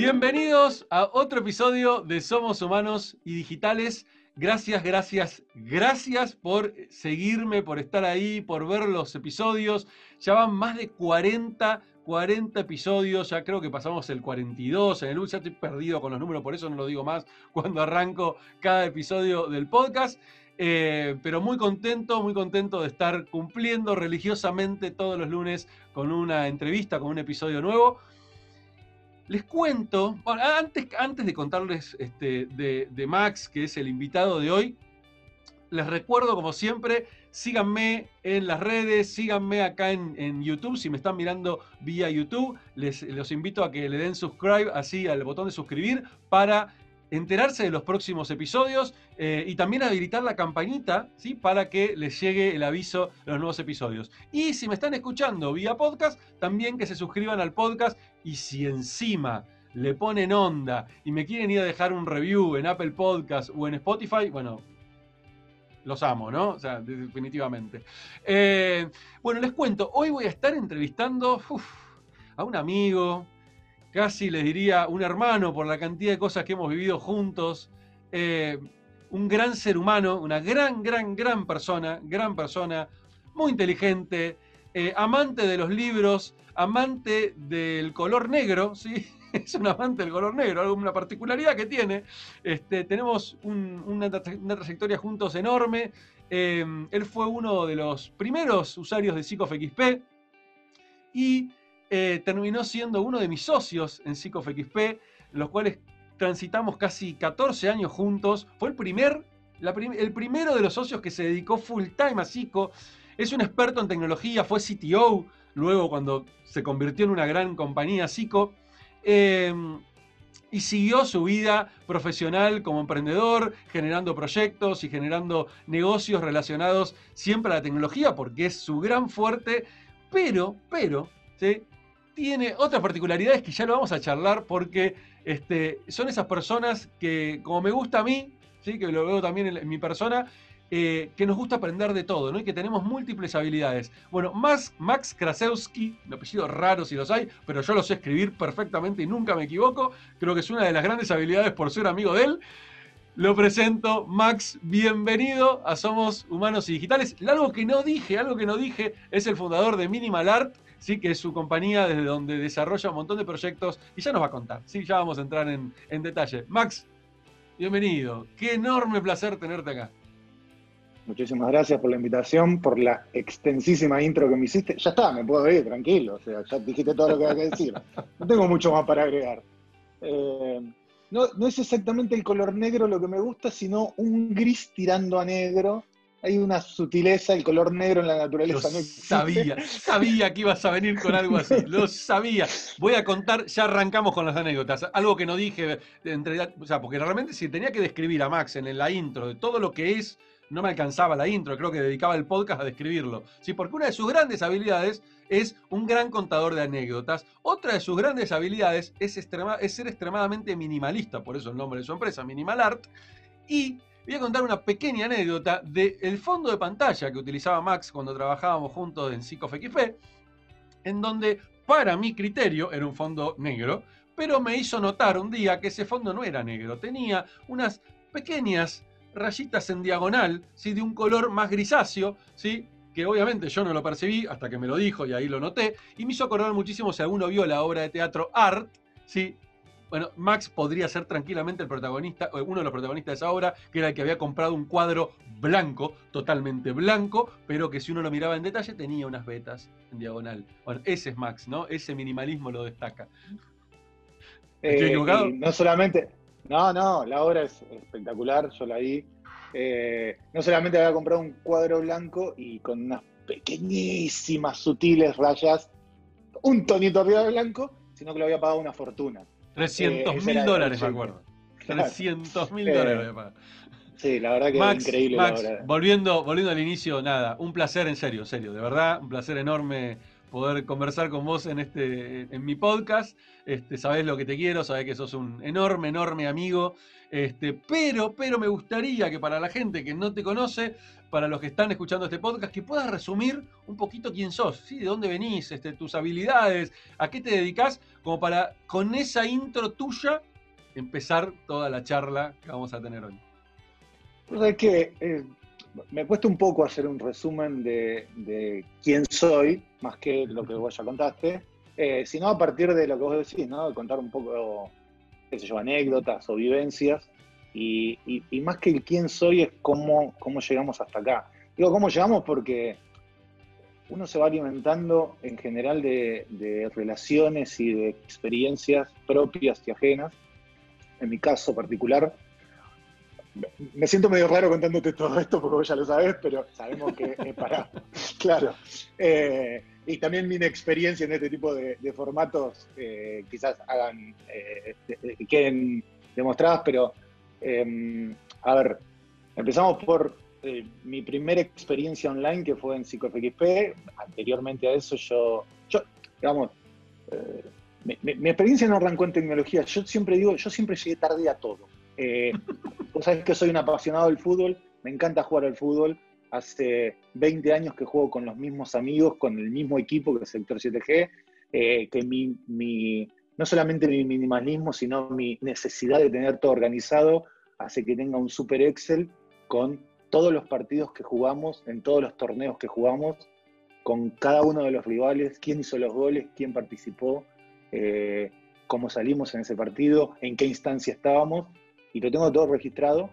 Bienvenidos a otro episodio de Somos Humanos y Digitales. Gracias, gracias, gracias por seguirme, por estar ahí, por ver los episodios. Ya van más de 40, 40 episodios, ya creo que pasamos el 42 en el ya estoy perdido con los números, por eso no lo digo más cuando arranco cada episodio del podcast. Eh, pero muy contento, muy contento de estar cumpliendo religiosamente todos los lunes con una entrevista, con un episodio nuevo. Les cuento, antes, antes de contarles este, de, Max, que es el invitado de hoy, les recuerdo, como siempre, síganme en las redes, síganme acá en, YouTube, si me están mirando vía YouTube, les los invito a que le den subscribe, así al botón de suscribir, para enterarse de los próximos episodios eh, y también habilitar la campanita ¿sí? para que les llegue el aviso de los nuevos episodios. Y si me están escuchando vía podcast, también que se suscriban al podcast y si encima le ponen onda y me quieren ir a dejar un review en Apple Podcast o en Spotify, bueno, los amo, ¿no? O sea, definitivamente. Eh, bueno, les cuento, hoy voy a estar entrevistando a un amigo, casi les diría un hermano por la cantidad de cosas que hemos vivido juntos. Eh, un gran ser humano, una gran, gran, gran persona, gran persona, muy inteligente, eh, amante de los libros, amante del color negro, ¿sí? es un amante del color negro, alguna particularidad que tiene. Este, tenemos una, trayectoria juntos enorme. Eh, él fue uno de los primeros usuarios de PsicoFXP y eh, terminó siendo uno de mis socios en PsicoFXP, los cuales transitamos casi 14 años juntos. Fue el primer, el primero de los socios que se dedicó full time a Psico. Es un experto en tecnología, fue CTO, luego cuando se convirtió en una gran compañía Psico. Eh, y siguió su vida profesional como emprendedor, generando proyectos y generando negocios relacionados siempre a la tecnología, porque es su gran fuerte, pero, pero, ¿sí? Tiene otras particularidades que ya lo vamos a charlar porque este, son esas personas que, como me gusta a mí, ¿sí? que lo veo también en, mi persona, eh, que nos gusta aprender de todo, ¿no? Y que tenemos múltiples habilidades. Bueno, Max, Max Krasewski, un apellido raro si los hay, pero yo lo sé escribir perfectamente y nunca me equivoco. Creo que es una de las grandes habilidades por ser amigo de él. Lo presento, Max, bienvenido a Somos Humanos y Digitales. Algo que no dije, algo que no dije, es el fundador de Minimal Art, sí, que es su compañía desde donde desarrolla un montón de proyectos y ya nos va a contar, sí, ya vamos a entrar en, detalle. Max, bienvenido, qué enorme placer tenerte acá. Muchísimas gracias por la invitación, por la extensísima intro que me hiciste. Ya está, me puedo ir, tranquilo. O sea, ya dijiste todo lo que había que decir. No tengo mucho más para agregar. Eh, no, no, es exactamente el color negro lo que me gusta, sino un gris tirando a negro hay una sutileza, el color negro en la naturaleza no Sabía, sabía que ibas a venir con algo así, lo sabía. Voy a contar, ya arrancamos con las anécdotas, algo que no dije, entre, o sea, porque realmente si tenía que describir a Max en la intro de todo lo que es, no me alcanzaba la intro, creo que dedicaba el podcast a describirlo. Sí, porque una de sus grandes habilidades es un gran contador de anécdotas. Otra de sus grandes habilidades es, es ser extremadamente minimalista, por eso el nombre de su empresa, Minimal Art. Y voy a contar una pequeña anécdota del fondo de pantalla que utilizaba Max cuando trabajábamos juntos en PsicoFXP, en donde, para mi criterio, era un fondo negro, pero me hizo notar un día que ese fondo no era negro, tenía unas pequeñas rayitas en diagonal, ¿sí? de un color más grisáceo, ¿sí? que obviamente yo no lo percibí hasta que me lo dijo y ahí lo noté, y me hizo acordar muchísimo si alguno vio la obra de teatro Art, ¿sí? Bueno, Max podría ser tranquilamente el protagonista, uno de los protagonistas de esa obra, que era el que había comprado un cuadro blanco, totalmente blanco, pero que si uno lo miraba en detalle tenía unas vetas en diagonal. Bueno, ese es Max, ¿no? Ese minimalismo lo destaca. ¿Estoy eh, equivocado? no solamente, no, no, la obra es espectacular, yo la vi. Eh, no solamente había comprado un cuadro blanco y con unas pequeñísimas, sutiles rayas, un tonito arriba de blanco, sino que lo había pagado una fortuna. 300 eh, mil dólares, me acuerdo. 300 mil dólares Sí, la verdad que es increíble. Volviendo, volviendo al inicio, nada, un placer en serio, serio, de verdad, un placer enorme poder conversar con vos en, este, en mi podcast. Este, sabés lo que te quiero, sabés que sos un enorme, enorme amigo. Este, pero, pero me gustaría que para la gente que no te conoce, para los que están escuchando este podcast, que puedas resumir un poquito quién sos, ¿sí? de dónde venís, este, tus habilidades, a qué te dedicas, como para con esa intro tuya empezar toda la charla que vamos a tener hoy. Es que eh, me cuesta un poco hacer un resumen de, quién soy, más que lo que vos ya contaste, eh, sino a partir de lo que vos decís, ¿no? contar un poco, qué sé yo, anécdotas o vivencias, y, más que el quién soy es cómo, cómo llegamos hasta acá. Digo, cómo llegamos porque uno se va alimentando en general de, de relaciones y de experiencias propias y ajenas. En mi caso particular, me siento medio raro contándote todo esto porque vos ya lo sabés, pero sabemos que es para. claro. Eh, y también mi experiencia en este tipo de, formatos eh, quizás hagan, eh, queden demostradas, pero a ver, empezamos por mi primera experiencia online que fue en PsicoFXP. Anteriormente a eso yo, yo digamos, mi, mi experiencia no arrancó en tecnología. Yo siempre digo, yo siempre llegué tarde a todo. Eh, vos sabés que soy un apasionado del fútbol, me encanta jugar al fútbol. Hace 20 años que juego con los mismos amigos, con el mismo equipo que es Sector 7G, eh, que mi, no solamente mi minimalismo, sino mi necesidad de tener todo organizado hace que tenga un super Excel con todos los partidos que jugamos, en todos los torneos que jugamos, con cada uno de los rivales, quién hizo los goles, quién participó, eh, cómo salimos en ese partido, en qué instancia estábamos y lo tengo todo registrado.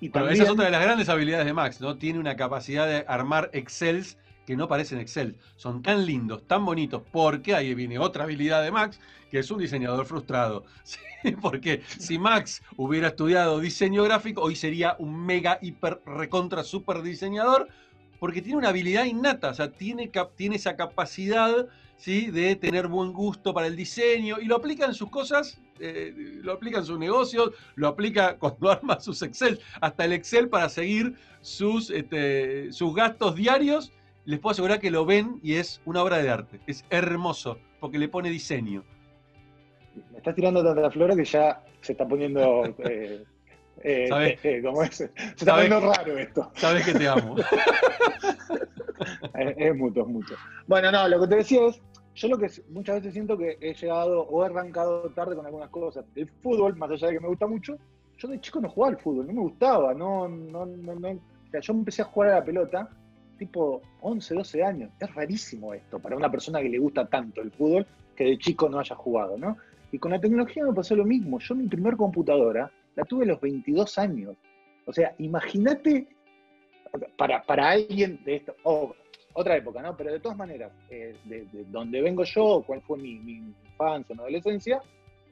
Y esa es otra de las grandes habilidades de Max, ¿no? Tiene una capacidad de armar Excels que no parecen Excel. Son tan lindos, tan bonitos, porque ahí viene otra habilidad de Max, que es un diseñador frustrado. Porque si Max hubiera estudiado diseño gráfico, hoy sería un mega, hiper, recontra, super diseñador, porque tiene una habilidad innata, o sea, tiene, tiene esa capacidad ¿sí? de tener buen gusto para el diseño y lo aplica en sus cosas, eh, lo aplica en sus negocios, lo aplica cuando arma sus Excel, hasta el Excel para seguir sus, este, sus gastos diarios. Les puedo asegurar que lo ven y es una obra de arte. Es hermoso porque le pone diseño. Me estás tirando tanta flora que ya se está poniendo. Eh, eh, ¿Sabes? Se está poniendo raro esto. Sabes que te amo. es, mucho, es mucho. Bueno, no, lo que te decía es yo lo que muchas veces siento que he llegado o he arrancado tarde con algunas cosas. El fútbol, más allá de que me gusta mucho, yo de chico no jugaba al fútbol, no me gustaba, no, no, no, no. O sea, yo empecé a jugar a la pelota tipo 11, 12 años. Es rarísimo esto para una persona que le gusta tanto el fútbol que de chico no haya jugado, ¿no? Y con la tecnología me pasó lo mismo. Yo mi primer computadora la tuve a los 22 años. O sea, imagínate para, para alguien de esto, otra época, ¿no? Pero de todas maneras, eh, de, donde vengo yo, cuál fue mi, infancia, mi adolescencia,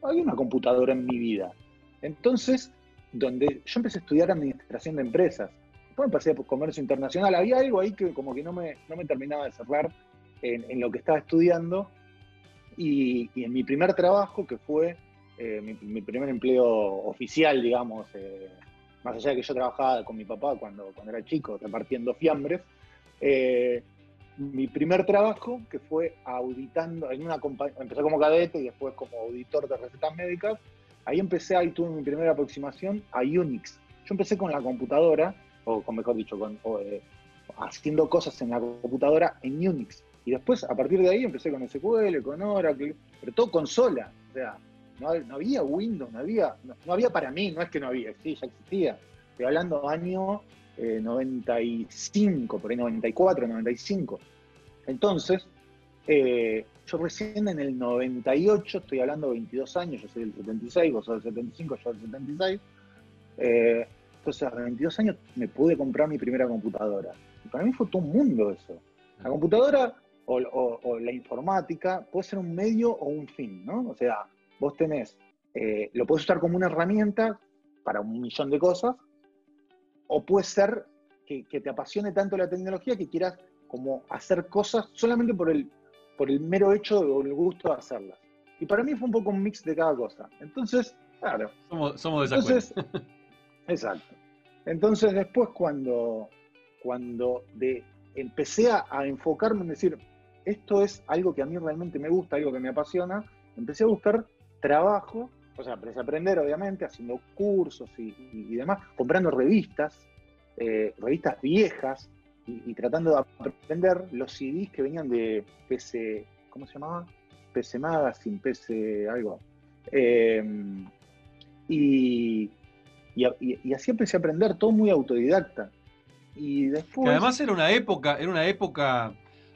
había una computadora en mi vida. Entonces, donde yo empecé a estudiar administración de empresas, después pasé por comercio internacional, había algo ahí que como que no me, no me terminaba de cerrar en, lo que estaba estudiando, y, en mi primer trabajo, que fue eh, mi, primer empleo oficial, digamos, eh, más allá de que yo trabajaba con mi papá cuando, cuando era chico, repartiendo fiambres, eh, mi primer trabajo, que fue auditando, en una empecé como cadete y después como auditor de recetas médicas, ahí empecé, ahí tuve mi primera aproximación a Unix. Yo empecé con la computadora, o con mejor dicho, con, eh, haciendo cosas en la computadora en Unix. Y después, a partir de ahí, empecé con SQL, con Oracle, pero todo consola. O sea, no, había Windows, no había, no, había para mí, no es que no había, sí, ya existía. Estoy hablando año 95, eh, por ahí 94, 95. Entonces, eh, yo recién en el 98, estoy hablando de 22 años, yo soy del 76, vos sos del 75, yo del 76. Eh, entonces, a 22 años me pude comprar mi primera computadora. Y para mí fue todo un mundo eso. La computadora o, la informática puede ser un medio o un fin, ¿no? O sea, vos tenés, lo puedes usar como una herramienta para un millón de cosas, o puede ser que, te apasione tanto la tecnología que quieras como hacer cosas solamente por el, por el mero hecho o el gusto de hacerlas. Y para mí fue un poco un mix de cada cosa. Entonces, claro. Somos, somos de Entonces, Exacto. Entonces después cuando, cuando de, empecé a, enfocarme en decir, esto es algo que a mí realmente me gusta, algo que me apasiona, empecé a buscar trabajo, o sea, empecé a aprender obviamente, haciendo cursos y, demás, comprando revistas, eh, revistas viejas y, tratando de aprender los CDs que venían de PC, ¿cómo se llamaba? PC Magazine, PC algo. Eh, y, y, así empecé a aprender, todo muy autodidacta. Y después... Que además era una época, era una época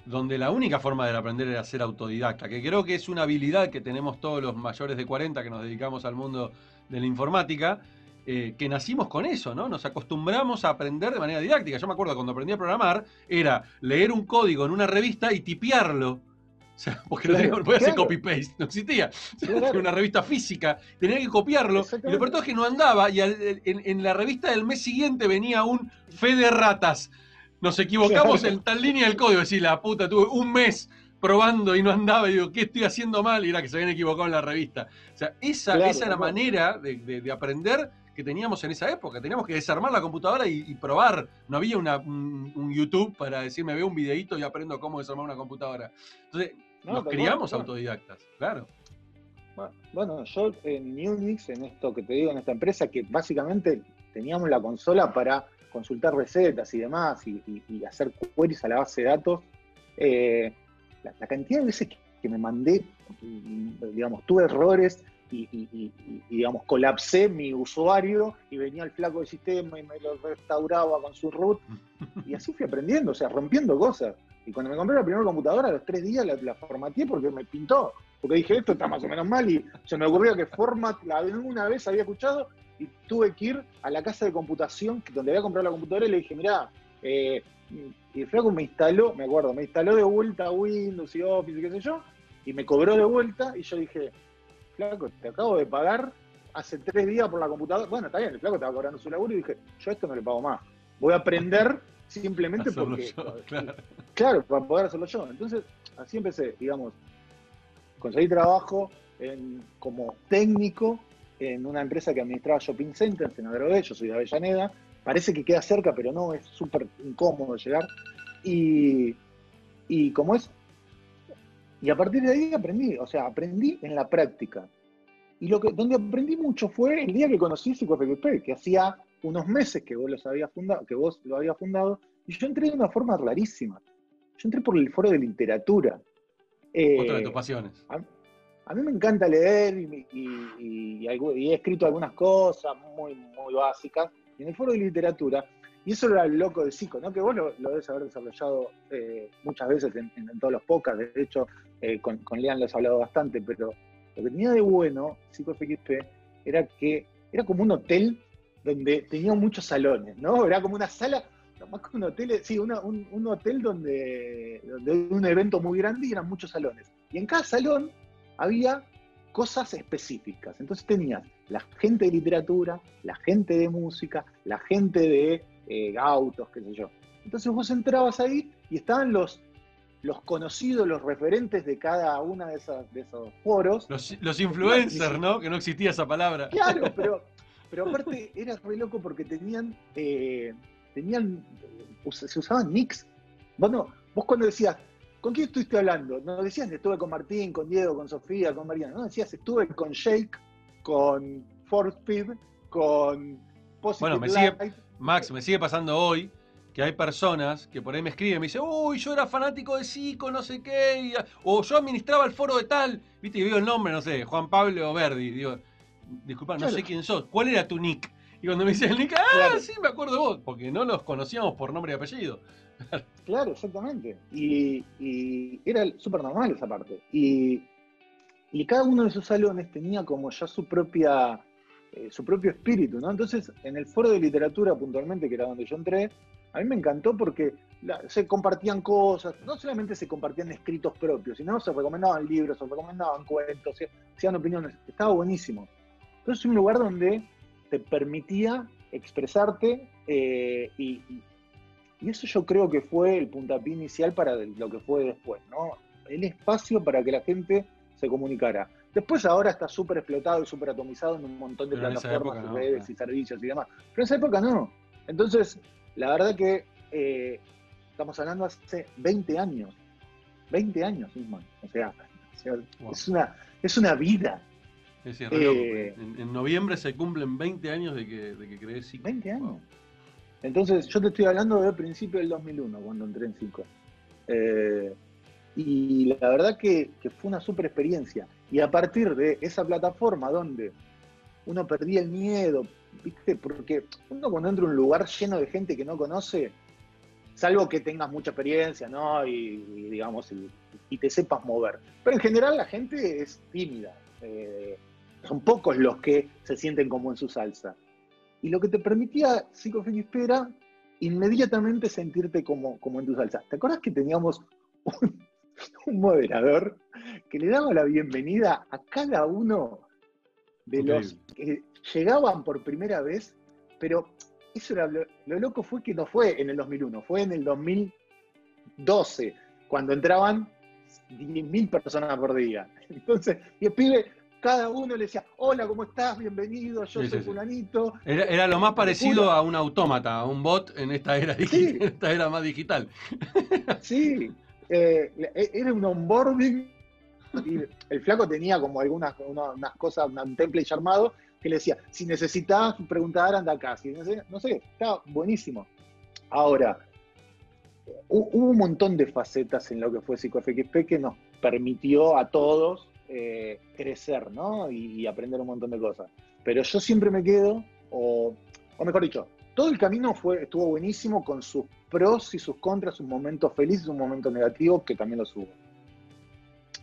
donde la única forma de aprender era ser autodidacta, que creo que es una habilidad que tenemos todos los mayores de 40 que nos dedicamos al mundo de la informática, eh, que nacimos con eso, ¿no? Nos acostumbramos a aprender de manera didáctica. Yo me acuerdo cuando aprendí a programar, era leer un código en una revista y tipearlo o sea, porque no podía hacer copy-paste, no existía. Una revista física, tenía que copiarlo. Y lo peor es que no andaba. Y en, la revista del mes siguiente venía un fe de ratas. Nos equivocamos en tal línea del código. Decir, la puta, tuve un mes probando y no andaba. Y digo, ¿qué estoy haciendo mal? Y era que se habían equivocado en la revista. O sea, esa, esa era la manera de aprender que teníamos en esa época. Teníamos que desarmar la computadora y, probar. No había un, YouTube para decirme, veo un videito y aprendo cómo desarmar una computadora. Entonces, nos criamos autodidactas, claro. Bueno, yo en Unix, en esto que te digo, en esta empresa, que básicamente teníamos la consola para consultar recetas y demás y, hacer queries a la base de datos, eh, la, la, cantidad de veces que me mandé, digamos, tuve errores y, digamos, colapsé mi usuario y venía el flaco del sistema y me lo restauraba con su root. Y así fui aprendiendo, o sea, rompiendo cosas. Y cuando me compré la primera computadora, a los tres días la, formateé porque me pintó. Porque dije, esto está más o menos mal. Y se me ocurrió que format, la una vez había escuchado y tuve que ir a la casa de computación donde había comprado la computadora y le dije, mirá, eh, y el flaco me instaló, me acuerdo, me instaló de vuelta Windows y Office y qué sé yo, y me cobró de vuelta y yo dije, flaco, te acabo de pagar hace tres días por la computadora. Bueno, está bien, el flaco estaba cobrando su laburo y dije, yo esto no le pago más. Voy a aprender simplemente porque. claro. para poder hacerlo yo. Entonces, así empecé, digamos, conseguí trabajo como técnico en una empresa que administraba shopping centers en Adrogué, yo soy de Avellaneda. Parece que queda cerca, pero no, es súper incómodo llegar. Y, y como es y a partir de ahí aprendí, o sea, aprendí en la práctica. Y lo que, donde aprendí mucho fue el día que conocí PsicoFXP, que hacía unos meses que vos, los había fundado, que vos lo habías fundado, y yo entré de una forma rarísima. Yo entré por el foro de literatura. Eh, Otra de tus pasiones. A, mí me encanta leer y, he escrito algunas cosas muy, muy básicas. Y en el foro de literatura y eso era el loco de Psico, ¿no? Que vos lo, debes haber desarrollado eh, muchas veces en, todos los podcasts. De hecho, eh, con, con, Lean lo has hablado bastante, pero lo que tenía de bueno Psico FXP era que era como un hotel donde tenía muchos salones, ¿no? Era como una sala, más que un hotel, sí, un, hotel donde, donde un evento muy grande y eran muchos salones. Y en cada salón había cosas específicas. Entonces tenías la gente de literatura, la gente de música, la gente de eh, autos, qué sé yo. Entonces vos entrabas ahí y estaban los, los conocidos, los referentes de cada una de, esas, de esos foros. Los, influencers, ¿no? Que no existía esa palabra. Claro, pero, pero aparte era re loco porque tenían, eh, tenían, se usaban nicks. Bueno, vos cuando decías, ¿con quién estuviste hablando? No decías, estuve con Martín, con Diego, con Sofía, con Mariana. No, decías, estuve con Jake, con Speed, con Positive bueno, me sigue, Max, me sigue pasando hoy que hay personas que por ahí me escriben, me dicen, uy, yo era fanático de Zico, no sé qué, o yo administraba el foro de tal, viste, y digo el nombre, no sé, Juan Pablo Verdi, digo, disculpa, no sé quién sos, ¿cuál era tu nick? Y cuando me dice el nick, ah, sí, me acuerdo de vos, porque no los conocíamos por nombre y apellido. claro, exactamente. Y, era súper normal esa parte. Y, y cada uno de esos salones tenía como ya su propia eh, su propio espíritu, ¿no? Entonces, en el foro de literatura puntualmente, que era donde yo entré, a mí me encantó porque se compartían cosas, no solamente se compartían escritos propios, sino se recomendaban libros, se recomendaban cuentos, se hacían opiniones, estaba buenísimo. Entonces, es un lugar donde te permitía expresarte eh, y, y eso yo creo que fue el puntapié inicial para lo que fue después, ¿no? El espacio para que la gente se comunicara. Después ahora está súper explotado y súper atomizado en un montón de plataformas, redes y servicios y demás. Pero en esa época no. Entonces, la verdad que eh, estamos hablando hace 20 años. 20 años, mismo. O sea, es, una, es una vida. Eh, en, noviembre se cumplen 20 años de que, de que creé 20 años. Entonces, yo te estoy hablando del principio del 2001, cuando entré en Cico. Eh, y la verdad que, fue una super experiencia. Y a partir de esa plataforma donde uno perdía el miedo, ¿viste? Porque uno cuando entra a un lugar lleno de gente que no conoce, salvo que tengas mucha experiencia, ¿no? Y, digamos, y, te sepas mover. Pero en general la gente es tímida. Eh, son pocos los que se sienten como en su salsa. Y lo que te permitía Psicofenispera, inmediatamente sentirte como, como en tu salsa. ¿Te acuerdas que teníamos un, moderador que le daba la bienvenida a cada uno de los que llegaban por primera vez, pero eso era lo, loco fue que no fue en el 2001, fue en el 2012, cuando entraban 10.000 personas por día. Entonces, y el pibe, cada uno le decía, hola, ¿cómo estás? Bienvenido, yo soy fulanito. Era, lo más parecido a un autómata, a un bot en esta era, en esta era más digital. Sí, eh, e, era un onboarding y el flaco tenía como algunas unas cosas, un template armado que le decía, si necesitas preguntar, anda acá. no sé, está buenísimo. Ahora, hubo un montón de facetas en lo que fue PsicoFXP que nos permitió a todos eh, crecer, ¿no? Y, aprender un montón de cosas. Pero yo siempre me quedo, o, o mejor dicho, todo el camino fue, estuvo buenísimo con sus pros y sus contras, sus momentos felices, sus momentos negativos, que también los hubo.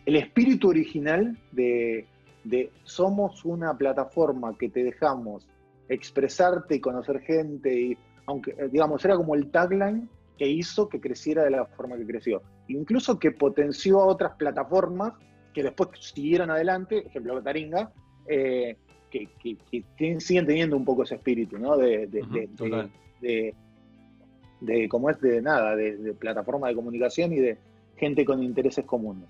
El espíritu original de, de somos una plataforma que te dejamos expresarte y conocer gente, y aunque eh, digamos era como el tagline que hizo que creciera de la forma que creció, incluso que potenció a otras plataformas que después siguieron adelante, ejemplo Taringa, eh, que, siguen teniendo un poco ese espíritu, ¿no? De, de, de, como es de nada, de, plataforma de comunicación y de gente con intereses comunes.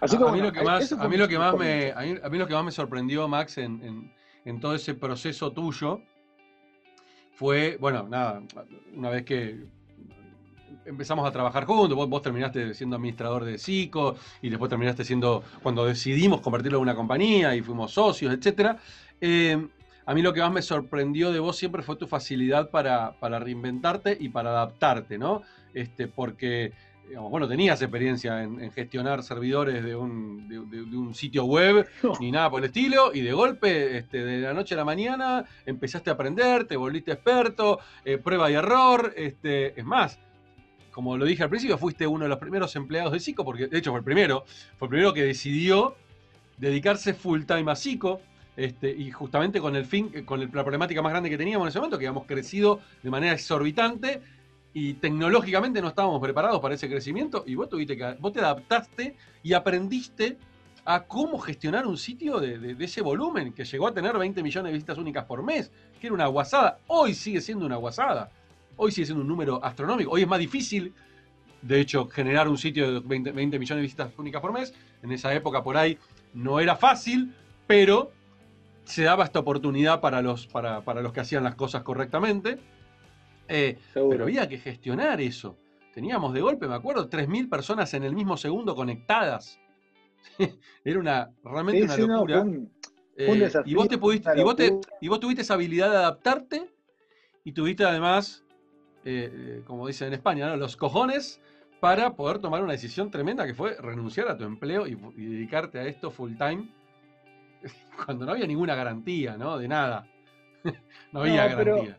a, mí lo que más, a mí lo que más me, a mí, lo que más me sorprendió, Max, en, en todo ese proceso tuyo, fue, bueno, nada, una vez que empezamos a trabajar juntos, vos, terminaste siendo administrador de SICO y después terminaste siendo, cuando decidimos convertirlo en una compañía y fuimos socios, etc. Eh, a mí lo que más me sorprendió de vos siempre fue tu facilidad para, reinventarte y para adaptarte, ¿no? Este, porque, digamos, bueno, tenías experiencia en, gestionar servidores de un, de, un, sitio web ni nada por el estilo, y de golpe, este, de la noche a la mañana, empezaste a aprender, te volviste experto, eh, prueba y error, este, es más, como lo dije al principio, fuiste uno de los primeros empleados de SICO, porque de hecho fue el primero, fue el primero que decidió dedicarse full time a SICO, este, y justamente con el fin, con la problemática más grande que teníamos en ese momento, que habíamos crecido de manera exorbitante y tecnológicamente no estábamos preparados para ese crecimiento, y vos, tuviste que, vos te adaptaste y aprendiste a cómo gestionar un sitio de, de, ese volumen, que llegó a tener 20 millones de visitas únicas por mes, que era una guasada, hoy sigue siendo una guasada. Hoy sigue siendo un número astronómico. Hoy es más difícil, de hecho, generar un sitio de 20, millones de visitas únicas por mes. En esa época por ahí no era fácil, pero se daba esta oportunidad para los, para, los que hacían las cosas correctamente. Eh, pero había que gestionar eso. Teníamos de golpe, me acuerdo, 3.000 personas en el mismo segundo conectadas. Era una realmente una locura. Eh, y vos te pudiste, y vos, y vos tuviste esa habilidad de adaptarte y tuviste además eh, como dicen en España, los cojones para poder tomar una decisión tremenda que fue renunciar a tu empleo y, dedicarte a esto full time cuando no había ninguna garantía, ¿no? De nada. no había garantía.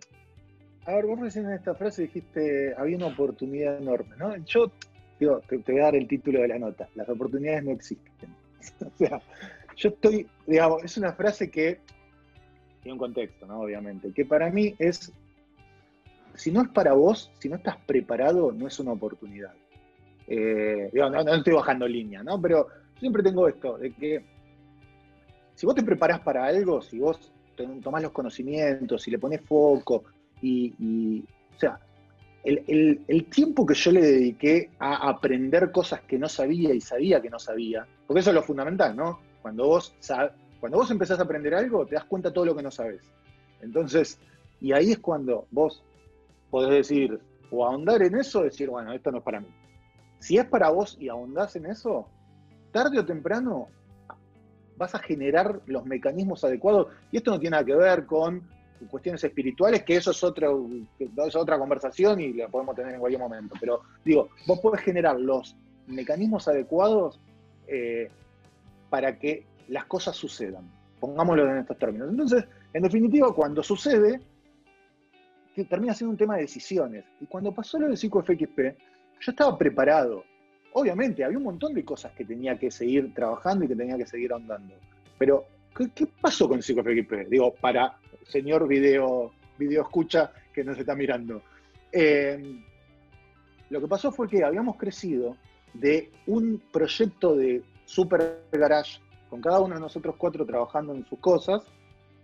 a ver, vos recién en esta frase dijiste, había una oportunidad enorme, ¿no? Yo digo, te, te voy a dar el título de la nota, las oportunidades no existen. o sea, yo estoy, digamos, es una frase que tiene un contexto, ¿no? Obviamente, que para mí es si no es para vos, si no estás preparado, no es una oportunidad. Eh, no, estoy bajando línea, ¿no? Pero siempre tengo esto, de que si vos te preparás para algo, si vos tomás los conocimientos, si le pones foco, y, o sea, el, tiempo que yo le dediqué a aprender cosas que no sabía y sabía que no sabía, porque eso es lo fundamental, ¿no? Cuando vos, cuando vos empezás a aprender algo, te das cuenta de todo lo que no sabes. Entonces, y ahí es cuando vos podés decir, o ahondar en eso, decir, bueno, esto no es para mí. si es para vos y ahondás en eso, tarde o temprano vas a generar los mecanismos adecuados. Y esto no tiene nada que ver con cuestiones espirituales, que eso es, otra, es otra conversación y la podemos tener en cualquier momento. Pero digo, vos podés generar los mecanismos adecuados eh, para que las cosas sucedan. Pongámoslo en estos términos. Entonces, en definitiva, cuando sucede, termina siendo un tema de decisiones. Y cuando pasó lo del PsicoFXP, yo estaba preparado. Obviamente, había un montón de cosas que tenía que seguir trabajando y que tenía que seguir ahondando. Pero, ¿qué, pasó con PsicoFXP? Digo, para señor video, video escucha que nos está mirando. Eh, lo que pasó fue que habíamos crecido de un proyecto de super garage con cada uno de nosotros cuatro trabajando en sus cosas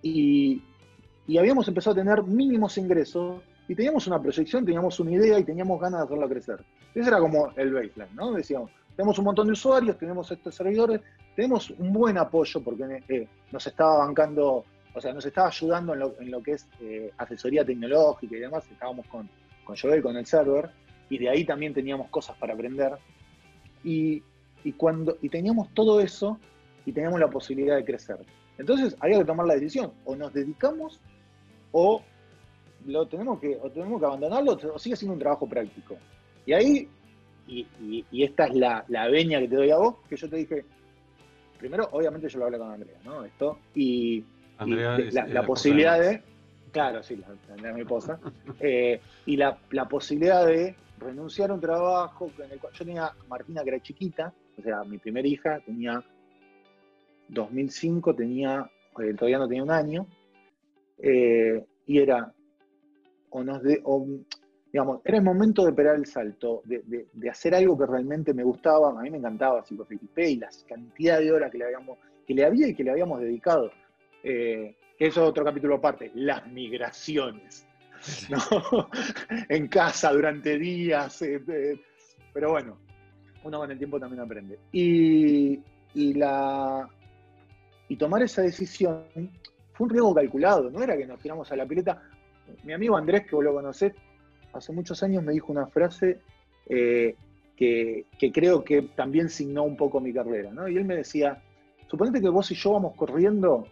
y, habíamos empezado a tener mínimos ingresos y teníamos una proyección, teníamos una idea y teníamos ganas de hacerla crecer. Ese era como el baseline, ¿no? Decíamos, tenemos un montón de usuarios, tenemos estos servidores, tenemos un buen apoyo porque eh, nos estaba bancando, o sea, nos estaba ayudando en lo, que es eh, asesoría tecnológica y demás, estábamos con, con Joel, con el server, y de ahí también teníamos cosas para aprender. Y, cuando, y teníamos todo eso y teníamos la posibilidad de crecer. Entonces había que tomar la decisión, o nos dedicamos o lo tenemos que, o tenemos que abandonarlo o sigue siendo un trabajo práctico. Y ahí, y, esta es la, la, veña que te doy a vos, que yo te dije, primero, obviamente yo lo hablé con Andrea, ¿no? Esto, y, la, posibilidad de, claro, sí, Andrea mi esposa, eh, y la, posibilidad de renunciar a un trabajo en el cual yo tenía Martina que era chiquita, o sea, mi primera hija tenía 2005, tenía, eh, todavía no tenía un año, eh, y era, o nos de, digamos, era el momento de pegar el salto, de, hacer algo que realmente me gustaba, a mí me encantaba PsicoFXP y la cantidad de horas que le, habíamos, que le había y que le habíamos dedicado. Eh, eso es otro capítulo aparte, las migraciones. en casa durante días. Eh, eh, pero bueno, uno con el tiempo también aprende. Y, la, y tomar esa decisión fue un riesgo calculado, no era que nos tiramos a la pileta. Mi amigo Andrés, que vos lo conocés, hace muchos años me dijo una frase eh, que, creo que también signó un poco mi carrera, Y él me decía, suponete que vos y yo vamos corriendo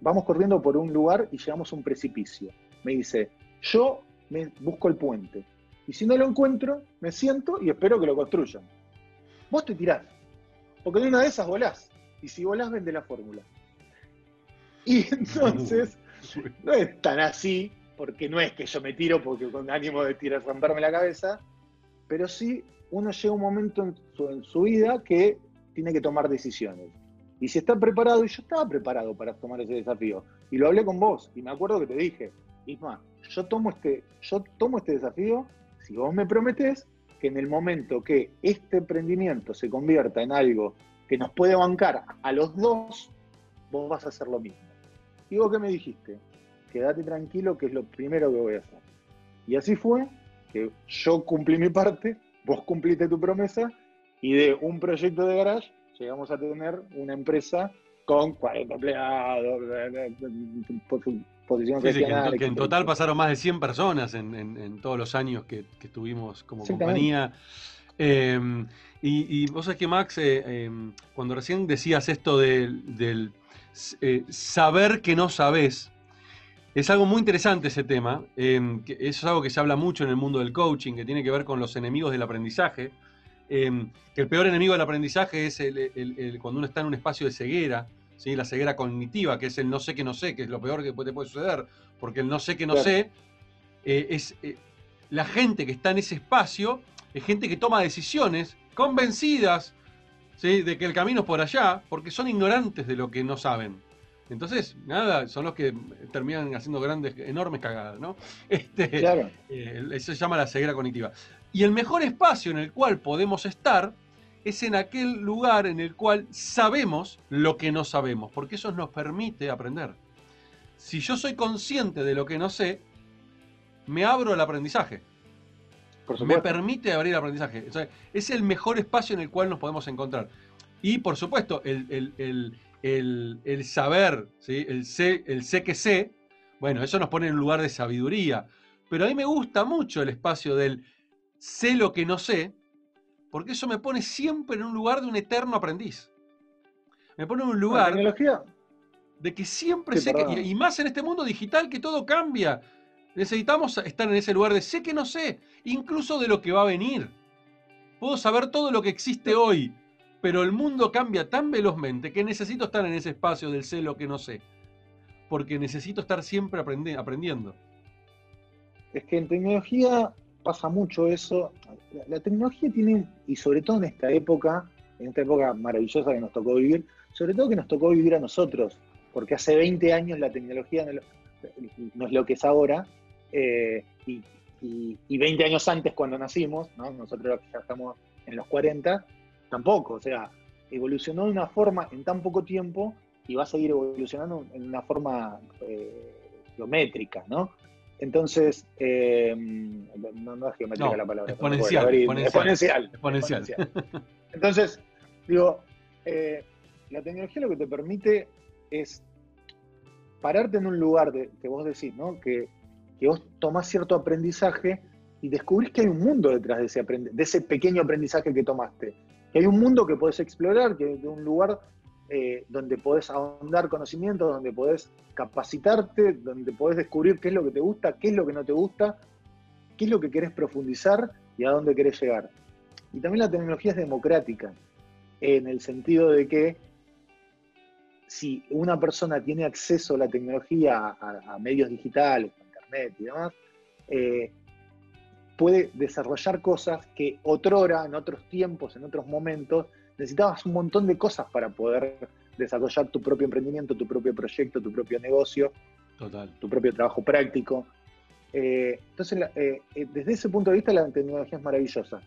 vamos corriendo por un lugar y llegamos a un precipicio. Me dice, yo me busco el puente. Y si no lo encuentro, me siento y espero que lo construyan. Vos te tirás. Porque en una de esas volás. Y si volás, vende la fórmula. Y entonces, no es tan así, porque no es que yo me tiro porque con ánimo de tirar, romperme la cabeza, pero sí uno llega un momento en su vida que tiene que tomar decisiones. Y si está preparado, y yo estaba preparado para tomar ese desafío, y lo hablé con vos, y me acuerdo que te dije, Isma, yo tomo este, yo tomo este desafío si vos me prometés que en el momento que este emprendimiento se convierta en algo que nos puede bancar a los dos, vos vas a hacer lo mismo. Y vos qué me dijiste, quédate tranquilo que es lo primero que voy a hacer. Y así fue que yo cumplí mi parte, vos cumpliste tu promesa, y de un proyecto de garage llegamos a tener una empresa con 40 empleados, posición sí, que, en, total pasaron más de 100 personas en, todos los años que, estuvimos como compañía. Em, y, vos sabés que Max, eh, em, cuando recién decías esto del, eh, saber que no sabés, es algo muy interesante ese tema. Em, eso es algo que se habla mucho en el mundo del coaching, que tiene que ver con los enemigos del aprendizaje. Que el peor enemigo del aprendizaje es el, cuando uno está en un espacio de ceguera, ¿sí? la ceguera cognitiva, que es el no sé que no sé, que es lo peor que te puede suceder, porque el no sé que no sé eh, es eh, la gente que está en ese espacio, es gente que toma decisiones convencidas de que el camino es por allá, porque son ignorantes de lo que no saben. Entonces, nada, son los que terminan haciendo grandes, enormes cagadas, ¿no? Este, claro. Eh, eso se llama la ceguera cognitiva. Y el mejor espacio en el cual podemos estar es en aquel lugar en el cual sabemos lo que no sabemos, porque eso nos permite aprender. Si yo soy consciente de lo que no sé, me abro al aprendizaje. Me permite abrir el aprendizaje. es el mejor espacio en el cual nos podemos encontrar. Y por supuesto, el, saber, ¿sí? el, sé, el sé que sé, bueno, eso nos pone en un lugar de sabiduría. Pero a mí me gusta mucho el espacio del sé lo que no sé, porque eso me pone siempre en un lugar de un eterno aprendiz. Me pone en un lugar de que siempre sé que, y más en este mundo digital que todo cambia. Necesitamos estar en ese lugar de sé que no sé, incluso de lo que va a venir. Puedo saber todo lo que existe hoy, pero el mundo cambia tan velozmente que necesito estar en ese espacio del sé lo que no sé. Porque necesito estar siempre aprendiendo. Es que en tecnología pasa mucho eso. La, tecnología tiene, y sobre todo en esta época, en esta época maravillosa que nos tocó vivir, sobre todo que nos tocó vivir a nosotros, porque hace 20 años la tecnología no, es lo que es ahora, eh, y, y, 20 años antes cuando nacimos, nosotros ya estamos en los 40, tampoco, o sea, evolucionó de una forma en tan poco tiempo y va a seguir evolucionando en una forma eh, geométrica, ¿no? Entonces, eh, no, es geométrica la palabra. Exponencial. Exponencial. exponencial, Entonces, digo, eh, la tecnología lo que te permite es pararte en un lugar de, que vos decís, ¿no? Que, que vos tomás cierto aprendizaje y descubrís que hay un mundo detrás de ese, pequeño aprendizaje que tomaste. Que hay un mundo que podés explorar, que hay un lugar eh, donde podés ahondar conocimiento, donde podés capacitarte, donde podés descubrir qué es lo que te gusta, qué es lo que no te gusta, qué es lo que querés profundizar y a dónde querés llegar. Y también la tecnología es democrática, en el sentido de que si una persona tiene acceso a la tecnología, a, medios digitales, internet y demás, eh, puede desarrollar cosas que otrora, en otros tiempos, en otros momentos, necesitabas un montón de cosas para poder desarrollar tu propio emprendimiento, tu propio proyecto, tu propio negocio, tu propio trabajo práctico. Eh, entonces, eh, desde ese punto de vista, la tecnología es maravillosa.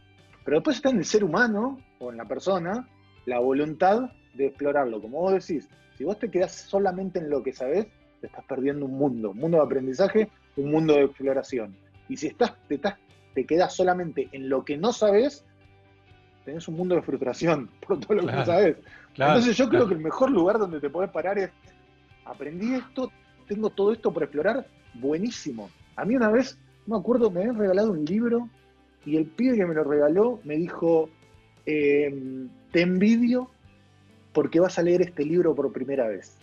Pero después está en el ser humano o en la persona la voluntad de explorarlo. Como vos decís, si vos te quedás solamente en lo que sabés, te estás perdiendo un mundo, un mundo de aprendizaje, un mundo de exploración. Y si estás, te, te quedas solamente en lo que no sabes, tenés un mundo de frustración por todo lo que no sabes. Entonces yo creo que el mejor lugar donde te podés parar es, aprendí esto, tengo todo esto por explorar, buenísimo. A mí una vez, no me acuerdo, me habían regalado un libro y el pibe que me lo regaló me dijo, em, te envidio porque vas a leer este libro por primera vez.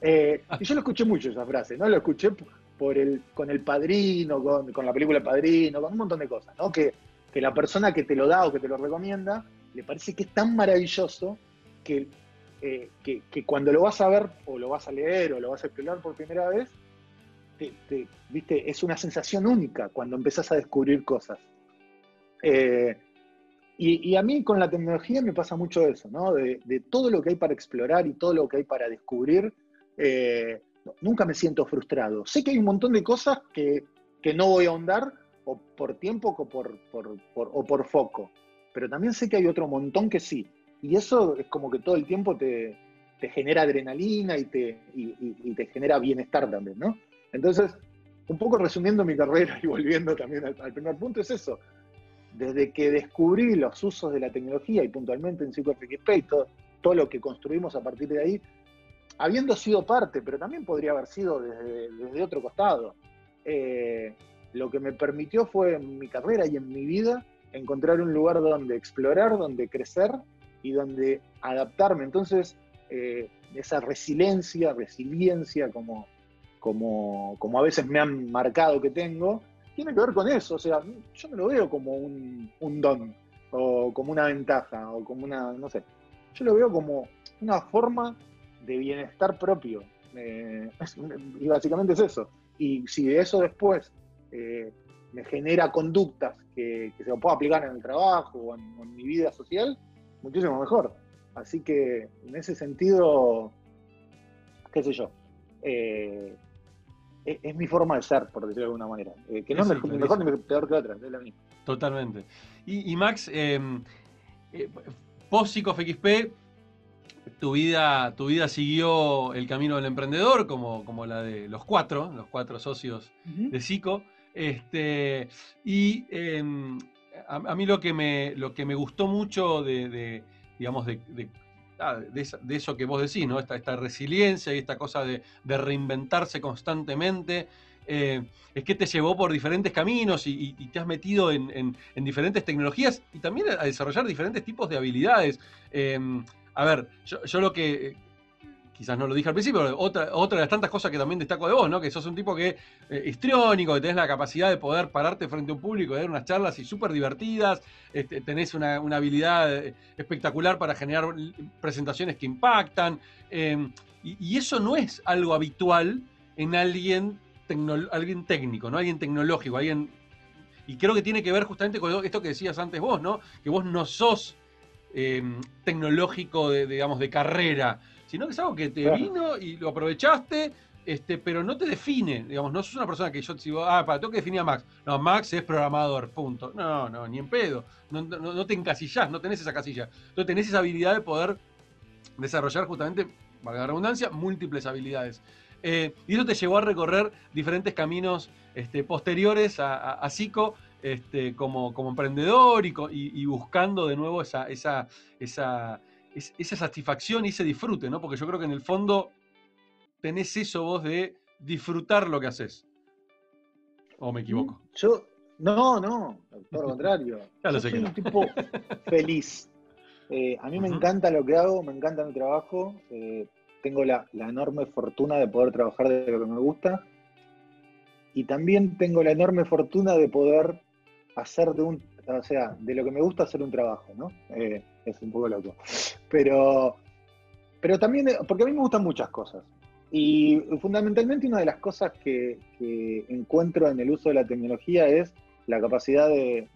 Eh, y yo lo escuché mucho esa frase, ¿no? Lo escuché con el padrino, con, la película Padrino, con un montón de cosas. Que la persona que te lo da o que te lo recomienda le parece que es tan maravilloso que, eh, cuando lo vas a ver o lo vas a leer o lo vas a explorar por primera vez, ¿viste? es una sensación única cuando empezás a descubrir cosas. Eh, y, a mí con la tecnología me pasa mucho eso. De, todo lo que hay para explorar y todo lo que hay para descubrir, eh, nunca me siento frustrado. Sé que hay un montón de cosas que, que no voy a ahondar o por tiempo o por, o por foco. Pero también sé que hay otro montón que sí. Y eso es como que todo el tiempo te, genera adrenalina y te, te genera bienestar también, ¿no? Entonces, un poco resumiendo mi carrera y volviendo también al, primer punto, es eso. Desde que descubrí los usos de la tecnología y puntualmente en PsychoFXP y todo, todo lo que construimos a partir de ahí, habiendo sido parte, pero también podría haber sido desde, desde otro costado. Eh, lo que me permitió fue en mi carrera y en mi vida encontrar un lugar donde explorar, donde crecer y donde adaptarme. Entonces, eh, esa resiliencia, resiliencia como, como, como a veces me han marcado que tengo, tiene que ver con eso. O sea, yo me lo veo como un, don, o como una ventaja, o como una, no sé, yo lo veo como una forma de bienestar propio. Eh, y básicamente es eso. Y si de eso después eh, me genera conductas que, se puedo aplicar en el trabajo o en, mi vida social, muchísimo mejor. Así que en ese sentido, qué sé yo, eh, es, mi forma de ser, por decirlo de alguna manera. Eh, que no es mejor, ni peor que otra, es la misma. Totalmente. Y, Max, em, post XP, tu vida, tu vida siguió el camino del emprendedor, como, como la de los cuatro, los cuatro socios de Psico. Este, y em, a, mí lo que, me, lo que me gustó mucho de, digamos, ah, de, de, eso que vos decís, ¿no? Esta, esta resiliencia y esta cosa de, reinventarse constantemente, eh, es que te llevó por diferentes caminos y, te has metido en, diferentes tecnologías y también a desarrollar diferentes tipos de habilidades. Em, a ver, yo, lo que quizás no lo dije al principio, pero otra, de las tantas cosas que también destaco de vos, ¿no? Que sos un tipo que eh, histriónico, que tenés la capacidad de poder pararte frente a un público, de dar unas charlas y súper divertidas, este, tenés una, habilidad eh, espectacular para generar presentaciones que impactan. Em, y, eso no es algo habitual en alguien técnico, ¿no? Alguien tecnológico, alguien. Y creo que tiene que ver justamente con esto que decías antes vos, ¿no? Que vos no sos em, tecnológico de, digamos, de carrera sino que es algo que te vino y lo aprovechaste, este, pero no te define, digamos, no sos una persona que yo te digo, ah, para, tengo que definir a Max. No, Max es programador, punto. No, no, ni en pedo. No, te encasillás, no tenés esa casilla. Entonces tenés esa habilidad de poder desarrollar justamente, valga la redundancia, múltiples habilidades. Eh, y eso te llevó a recorrer diferentes caminos este, posteriores a, a, este, como, como emprendedor y, buscando de nuevo esa, esa, esa esa satisfacción y ese disfrute, ¿no? Porque yo creo que en el fondo tenés eso vos de disfrutar lo que haces. ¿O me equivoco? Mm, yo, no, no, todo lo contrario. yo soy un tipo feliz. Eh, a mí me encanta lo que hago, me encanta mi trabajo. Eh, tengo la, enorme fortuna de poder trabajar de lo que me gusta. Y también tengo la enorme fortuna de poder hacer de un, o sea, de lo que me gusta hacer un trabajo, ¿no? Eh, es un poco loco. Pero, pero también, porque a mí me gustan muchas cosas. Y fundamentalmente una de las cosas que, encuentro en el uso de la tecnología es la capacidad de,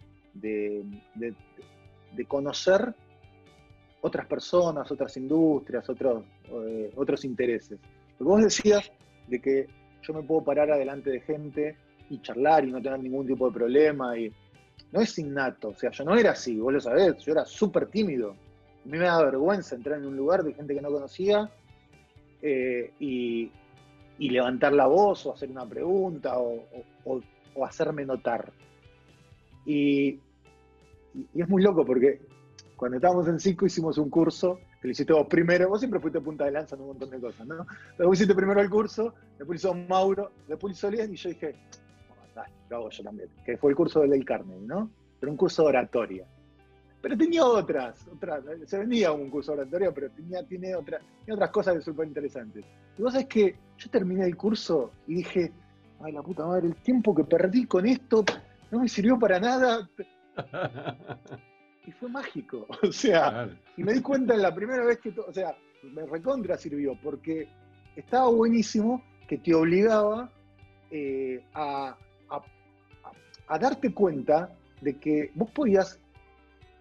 conocer otras personas, otras industrias, otros, eh, otros intereses. Lo vos decías de que yo me puedo parar adelante de gente y charlar y no tener ningún tipo de problema. Y no es innato, o sea, yo no era así, vos lo sabés, yo era súper tímido. A mí me da vergüenza entrar en un lugar de gente que no conocía eh, y, levantar la voz o hacer una pregunta o, hacerme notar. Y, es muy loco porque cuando estábamos en CICO hicimos un curso que lo hiciste vos primero, vos siempre fuiste punta de lanza en un montón de cosas, ¿no? Pero vos hiciste primero el curso, después hizo Mauro, después hizo Lien y yo dije, lo hago yo también, que fue el curso de Ley Carney, ¿no? Pero un curso de oratoria. Pero tenía otras, otras, se vendía un curso de oratoria, pero tenía, tiene, otras, otras cosas súper interesantes. Y vos sabés que yo terminé el curso y dije, ay la puta madre, el tiempo que perdí con esto no me sirvió para nada. Y fue mágico, o sea, y me di cuenta en la primera vez que, o sea, me recontra sirvió, porque estaba buenísimo que te obligaba eh, a, a darte cuenta de que vos podías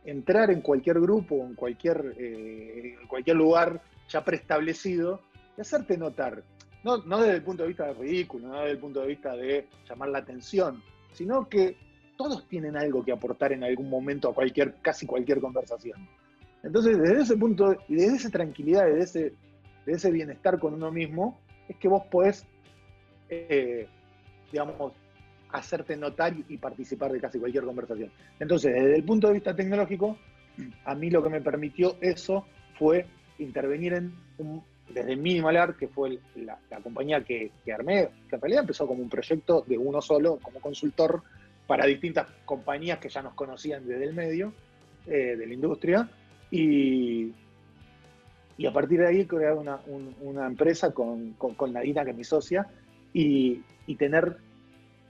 entrar en cualquier grupo, en cualquier, eh, en cualquier lugar ya preestablecido y hacerte notar. No, desde el punto de vista de ridículo, no desde el punto de vista de llamar la atención, sino que todos tienen algo que aportar en algún momento a cualquier, casi cualquier conversación. Entonces, desde ese punto, y desde esa tranquilidad, desde ese, de ese bienestar con uno mismo, es que vos podés, eh, digamos, hacerte notar y participar de casi cualquier conversación. Entonces, desde el punto de vista tecnológico, a mí lo que me permitió eso fue intervenir desde Minimal Art, que fue la, compañía que, armé, que en realidad empezó como un proyecto de uno solo, como consultor para distintas compañías que ya nos conocían desde el medio eh, de la industria. Y, a partir de ahí crear una, empresa con, con, Nadina, que es mi socia, y tener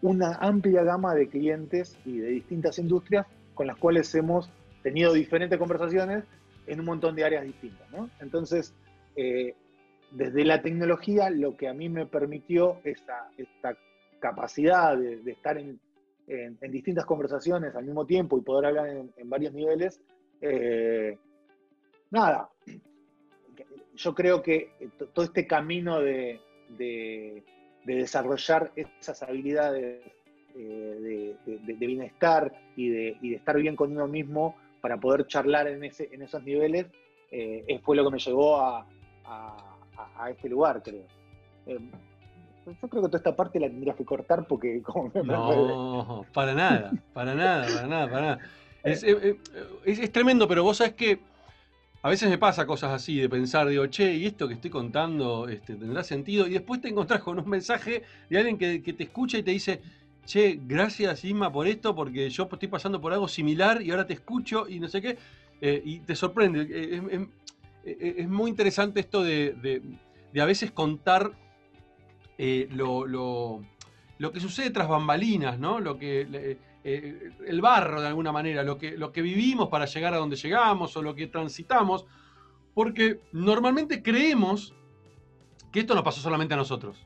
una amplia gama de clientes y de distintas industrias con las cuales hemos tenido diferentes conversaciones en un montón de áreas distintas. Entonces, eh, desde la tecnología, lo que a mí me permitió esta, capacidad de, estar en, distintas conversaciones al mismo tiempo y poder hablar en, varios niveles, eh, nada, yo creo que todo este camino de desarrollar esas habilidades eh, de, bienestar y de, estar bien con uno mismo para poder charlar en, ese, en esos niveles, eh, fue lo que me llevó a, este lugar, creo. Eh, yo creo que toda esta parte la tendrías que cortar porque como No, para nada, para nada, para nada, para nada. Es, es, tremendo, pero vos sabés que a veces me pasa cosas así, de pensar, digo, che, ¿y esto que estoy contando este, tendrá sentido? Y después te encontrás con un mensaje de alguien que, te escucha y te dice, che, gracias Isma por esto, porque yo estoy pasando por algo similar y ahora te escucho y no sé qué, eh, y te sorprende. Eh, es, muy interesante esto de, a veces contar eh, lo, lo, que sucede tras bambalinas, ¿no? Lo que eh, el barro de alguna manera, lo que, lo que vivimos para llegar a donde llegamos o lo que transitamos, porque normalmente creemos que esto no pasó solamente a nosotros,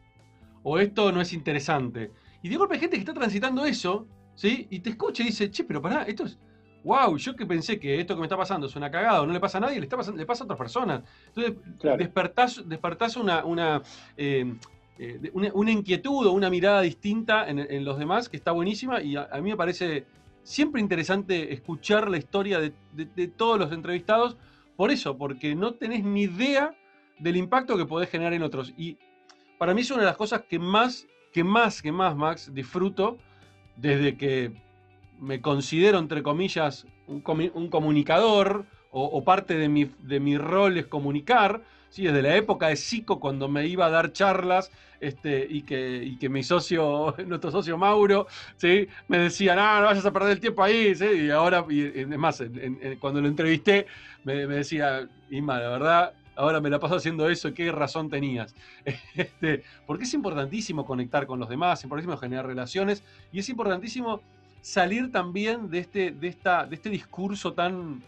o esto no es interesante. Y de golpe hay gente que está transitando eso, ¿sí? Y te escucha y dice, che, pero pará, esto es, wow, yo que pensé que esto que me está pasando es una cagada, no le pasa a nadie, le, está pasando, le pasa a otras personas. Entonces, despertás, una, una eh, eh, una, inquietud o una mirada distinta en, los demás que está buenísima y a, mí me parece siempre interesante escuchar la historia de, todos los entrevistados por eso, porque no tenés ni idea del impacto que podés generar en otros. Y para mí es una de las cosas que más, que más, que más, Max, disfruto desde que me considero, entre comillas, un, comunicador o, parte de de mi rol es comunicar, ¿sí? desde la época de Zico, cuando me iba a dar charlas este, y, que, que mi socio, nuestro socio Mauro, ¿sí? me decía, no, no vayas a perder el tiempo ahí, ¿sí? y ahora, y, cuando lo entrevisté, me, decía, Ima, la verdad, ahora me la paso haciendo eso, ¿qué razón tenías? Este, porque es importantísimo conectar con los demás, es importantísimo generar relaciones, y es importantísimo salir también de este, de esta, de este discurso tan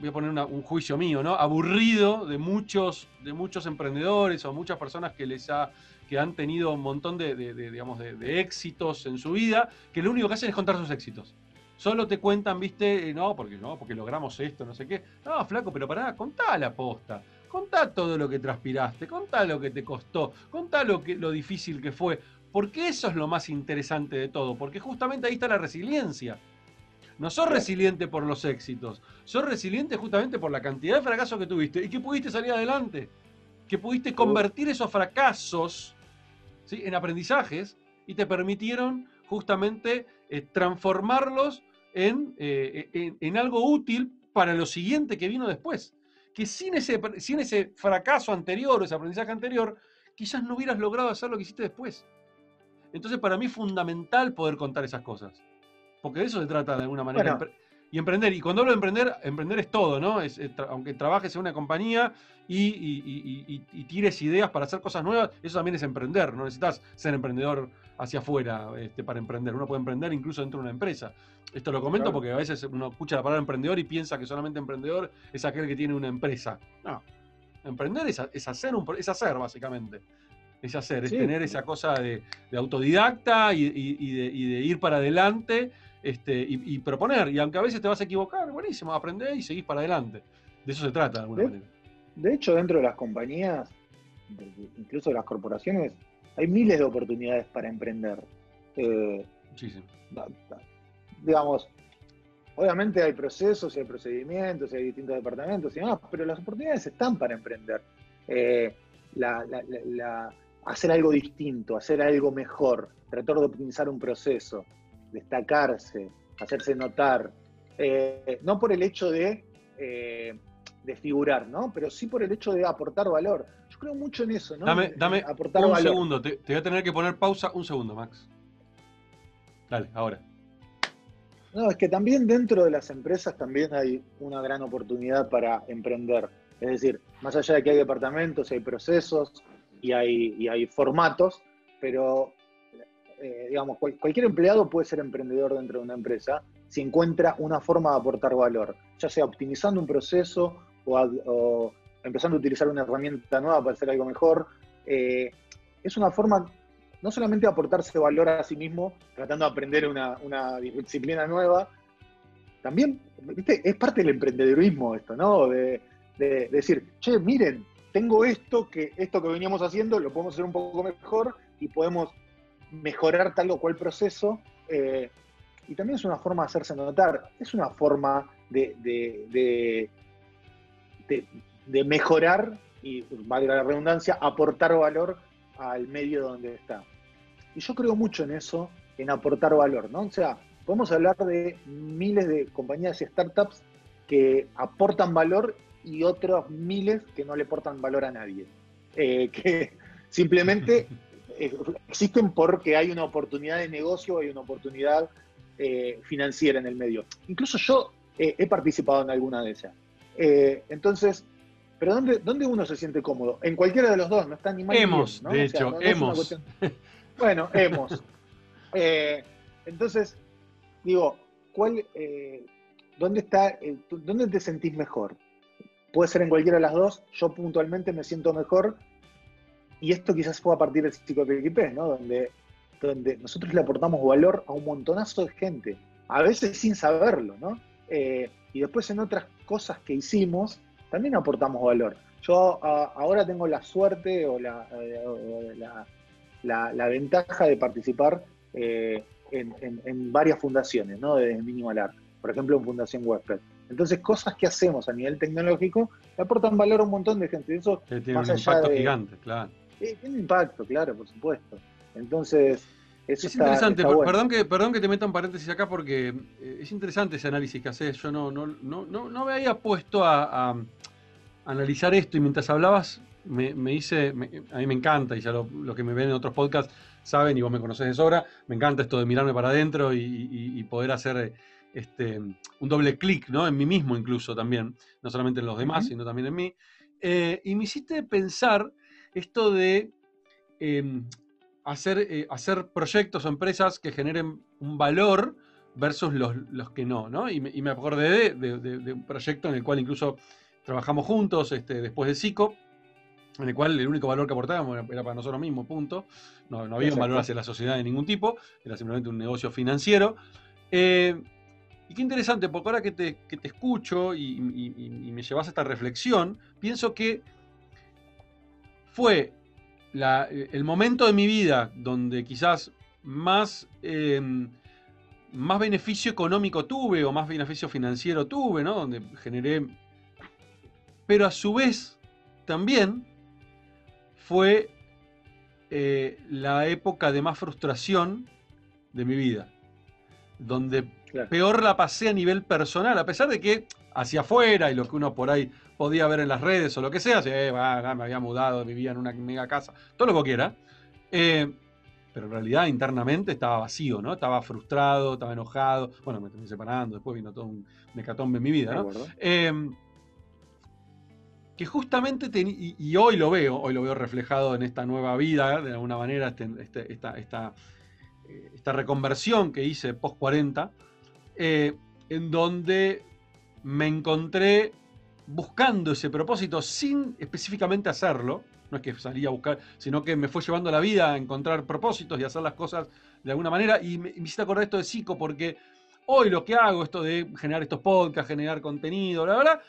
voy a poner un juicio mío, ¿no? Aburrido de muchos, de muchos emprendedores o muchas personas que les ha, que han tenido un montón de, digamos, de, éxitos en su vida, que lo único que hacen es contar sus éxitos. Solo te cuentan, viste, eh, no, porque no, porque logramos esto, no sé qué. No, flaco, pero pará, contá la posta. Contá todo lo que transpiraste, contá lo que te costó, contá lo, que, lo difícil que fue. Porque eso es lo más interesante de todo, porque justamente ahí está la resiliencia. No sos resiliente por los éxitos, sos resiliente justamente por la cantidad de fracasos que tuviste y que pudiste salir adelante, que pudiste convertir esos fracasos en aprendizajes y te permitieron justamente eh, transformarlos eh, en, en, algo útil para lo siguiente que vino después. Que sin ese, sin ese fracaso anterior ese aprendizaje anterior, quizás no hubieras logrado hacer lo que hiciste después. Entonces para mí es fundamental poder contar esas cosas porque de eso se trata de alguna manera. y emprender, y cuando hablo de emprender, emprender es todo, ¿no? Es, aunque trabajes en una compañía y, tires ideas para hacer cosas nuevas, eso también es emprender, no necesitas ser emprendedor hacia afuera este, para emprender, uno puede emprender incluso dentro de una empresa. Esto lo comento porque a veces uno escucha la palabra emprendedor y piensa que solamente emprendedor es aquel que tiene una empresa. No, emprender es, hacer, un, es hacer básicamente es hacer, es tener esa cosa de, autodidacta y, de, ir para adelante este, y, proponer. Y aunque a veces te vas a equivocar, buenísimo, aprender y seguís para adelante. De eso se trata, de alguna manera. De hecho, dentro de las compañías, incluso de las corporaciones, hay miles de oportunidades para emprender. Eh, digamos, obviamente hay procesos, hay procedimientos, hay distintos departamentos y demás, pero las oportunidades están para emprender. Eh, hacer algo distinto, hacer algo mejor, tratar de optimizar un proceso destacarse, hacerse notar, eh, no por el hecho de, eh, de, figurar, ¿no? Pero sí por el hecho de aportar valor. Yo creo mucho en eso, ¿no? Dame, dame un segundo, te, voy a tener que poner pausa un segundo, Max. Dale, ahora. No, es que también dentro de las empresas también hay una gran oportunidad para emprender. Es decir, más allá de que hay departamentos, hay procesos y hay, y hay formatos, pero eh, digamos, cualquier empleado puede ser emprendedor dentro de una empresa si encuentra una forma de aportar valor, ya sea optimizando un proceso o, empezando a utilizar una herramienta nueva para hacer algo mejor. Eh, es una forma no solamente de aportarse valor a sí mismo, tratando de aprender una, disciplina nueva, también, es parte del emprendedurismo esto, ¿no? De, de, decir, che, miren, tengo esto que, esto que veníamos haciendo, lo podemos hacer un poco mejor y podemos mejorar tal o cual proceso. Eh, y también es una forma de hacerse notar, es una forma de, de, de, mejorar y, valga la redundancia, aportar valor al medio donde está. Y yo creo mucho en eso, en aportar valor, ¿no? O sea, podemos hablar de miles de compañías y startups que aportan valor y otros miles que no le portan valor a nadie. Eh, que simplemente existen porque hay una oportunidad de negocio, hay una oportunidad eh, financiera en el medio. Incluso yo he participado en alguna de esas. entonces, pero ¿dónde, ¿dónde, uno se siente cómodo? En cualquiera de los dos, no está ni mal Hemos, de hecho, hemos. bueno, hemos. entonces, digo, ¿cuál, ¿dónde, está, ¿dónde te sentís mejor? Puede ser en cualquiera de las dos. Yo puntualmente me siento mejor. Y esto quizás fue a partir del psicoTQP, ¿no? Donde, donde nosotros le aportamos valor a un montonazo de gente. A veces sin saberlo, ¿no? Eh, y después en otras cosas que hicimos, también aportamos valor. Yo ahora tengo la suerte o la, eh, la, ventaja de participar eh, en, varias fundaciones, ¿no? Desde Minimal Art. Por ejemplo, en Fundación Westped. Entonces, cosas que hacemos a nivel tecnológico le aportan valor a un montón de gente. Eso tiene un impacto gigante, claro. Tiene impacto, claro, por supuesto. Entonces, eso es interesante, perdón, que, perdón que te meta un paréntesis acá porque eh, es interesante ese análisis que haces. Yo no, no, no, no, me había puesto a, analizar esto y mientras hablabas me, me hice, a mí me encanta y ya lo, que me ven en otros podcasts saben y vos me conocés de sobra, me encanta esto de mirarme para adentro y poder hacer este, un doble clic ¿no? en mí mismo incluso también, no solamente en los demás, sino también en mí. Eh, y me hiciste pensar esto de em, hacer, eh, hacer proyectos o empresas que generen un valor versus los, los que no, ¿no? Y me, acordé de, un proyecto en el cual incluso trabajamos juntos este, después de SICO, en el cual el único valor que aportábamos era, para nosotros mismos, punto. No, no había un valor hacia la sociedad de ningún tipo, era simplemente un negocio financiero. Eh, y qué interesante, porque ahora que te, escucho y, me llevas a esta reflexión, pienso que fue el momento de mi vida donde quizás más, em, más beneficio económico tuve o más beneficio financiero tuve, ¿no? Donde generé... Pero a su vez también fue eh, la época de más frustración de mi vida, donde peor la pasé a nivel personal, a pesar de que hacia afuera y lo que uno por ahí podía ver en las redes o lo que sea, eh, me había mudado, vivía en una mega casa, todo lo que quiera. Eh, pero en realidad internamente estaba vacío, ¿no? Estaba frustrado, estaba enojado. Bueno, me estoy separando, después vino todo un mecatombe en mi vida, ¿no? Em, que justamente, y, hoy lo veo, hoy lo veo reflejado en esta nueva vida, de alguna manera, este, este, esta, esta, esta reconversión que hice post 40, eh, en donde me encontré buscando ese propósito sin específicamente hacerlo. No es que salí a buscar, sino que me fue llevando la vida a encontrar propósitos y hacer las cosas de alguna manera. Y me, hiciste acordar esto de psico porque hoy lo que hago, esto de generar estos podcasts, generar contenido, la verdad,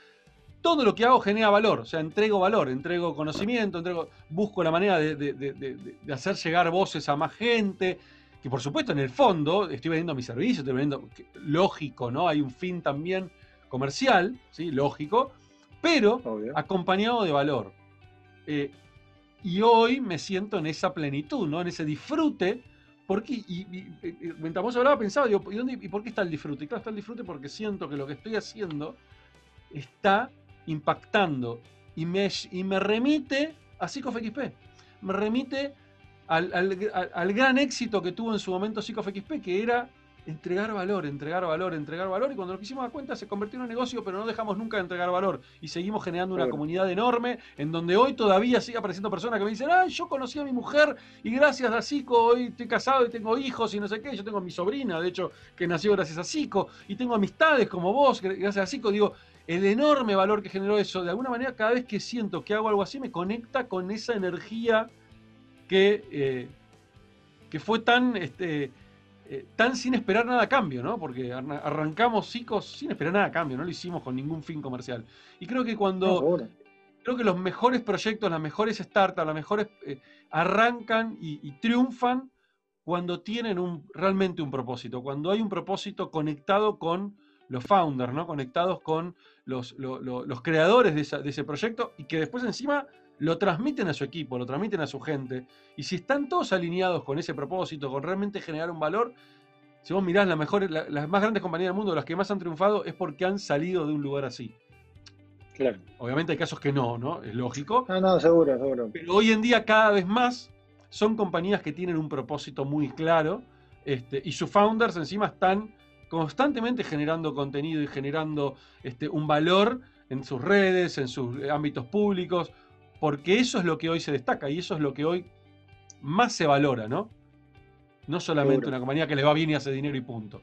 todo lo que hago genera valor, o sea, entrego valor, entrego conocimiento, entrego, busco la manera de, hacer llegar voces a más gente, que por supuesto en el fondo estoy vendiendo mi servicio, estoy vendiendo, lógico, ¿no? Hay un fin también comercial, ¿sí? Lógico, pero acompañado de valor. Eh, y hoy me siento en esa plenitud, ¿no? En ese disfrute, porque, y, mientras vos hablaba pensaba, digo, ¿y, dónde, ¿y por qué está el disfrute? Y claro, está el disfrute porque siento que lo que estoy haciendo está impactando y me, y me remite a PsicoFXP. Me remite al, gran éxito que tuvo en su momento PsicoFXP, que era entregar valor, entregar valor, entregar valor, y cuando lo quisimos dar cuenta se convirtió en un negocio, pero no dejamos nunca de entregar valor, y seguimos generando una comunidad enorme, en donde hoy todavía sigue apareciendo personas que me dicen, ay, yo conocí a mi mujer, y gracias a Psico hoy estoy casado y tengo hijos y no sé qué, yo tengo a mi sobrina, de hecho, que nació gracias a Psico, y tengo amistades como vos, gracias a Psico, digo, el enorme valor que generó eso, de alguna manera cada vez que siento que hago algo así, me conecta con esa energía que, eh, que fue tan, este, eh, tan sin esperar nada a cambio, ¿no? Porque arrancamos chicos sin esperar nada a cambio, no lo hicimos con ningún fin comercial. Y creo que cuando... creo que los mejores proyectos, las mejores startups, las mejores eh, arrancan y, triunfan cuando tienen un, realmente un propósito, cuando hay un propósito conectado con los founders, ¿no? conectados con los, los creadores de, de, ese proyecto y que después encima lo transmiten a su equipo, lo transmiten a su gente. Y si están todos alineados con ese propósito, con realmente generar un valor, si vos mirás las, mejores, las más grandes compañías del mundo, las que más han triunfado, es porque han salido de un lugar así. Claro. Obviamente hay casos que no, ¿no? Es lógico. No, no, seguro, seguro. Pero hoy en día cada vez más son compañías que tienen un propósito muy claro este, y sus founders encima están constantemente generando contenido y generando este, un valor en sus redes, en sus ámbitos públicos, porque eso es lo que hoy se destaca y eso es lo que hoy más se valora, ¿no? No solamente Seguro. una compañía que le va bien y hace dinero y punto.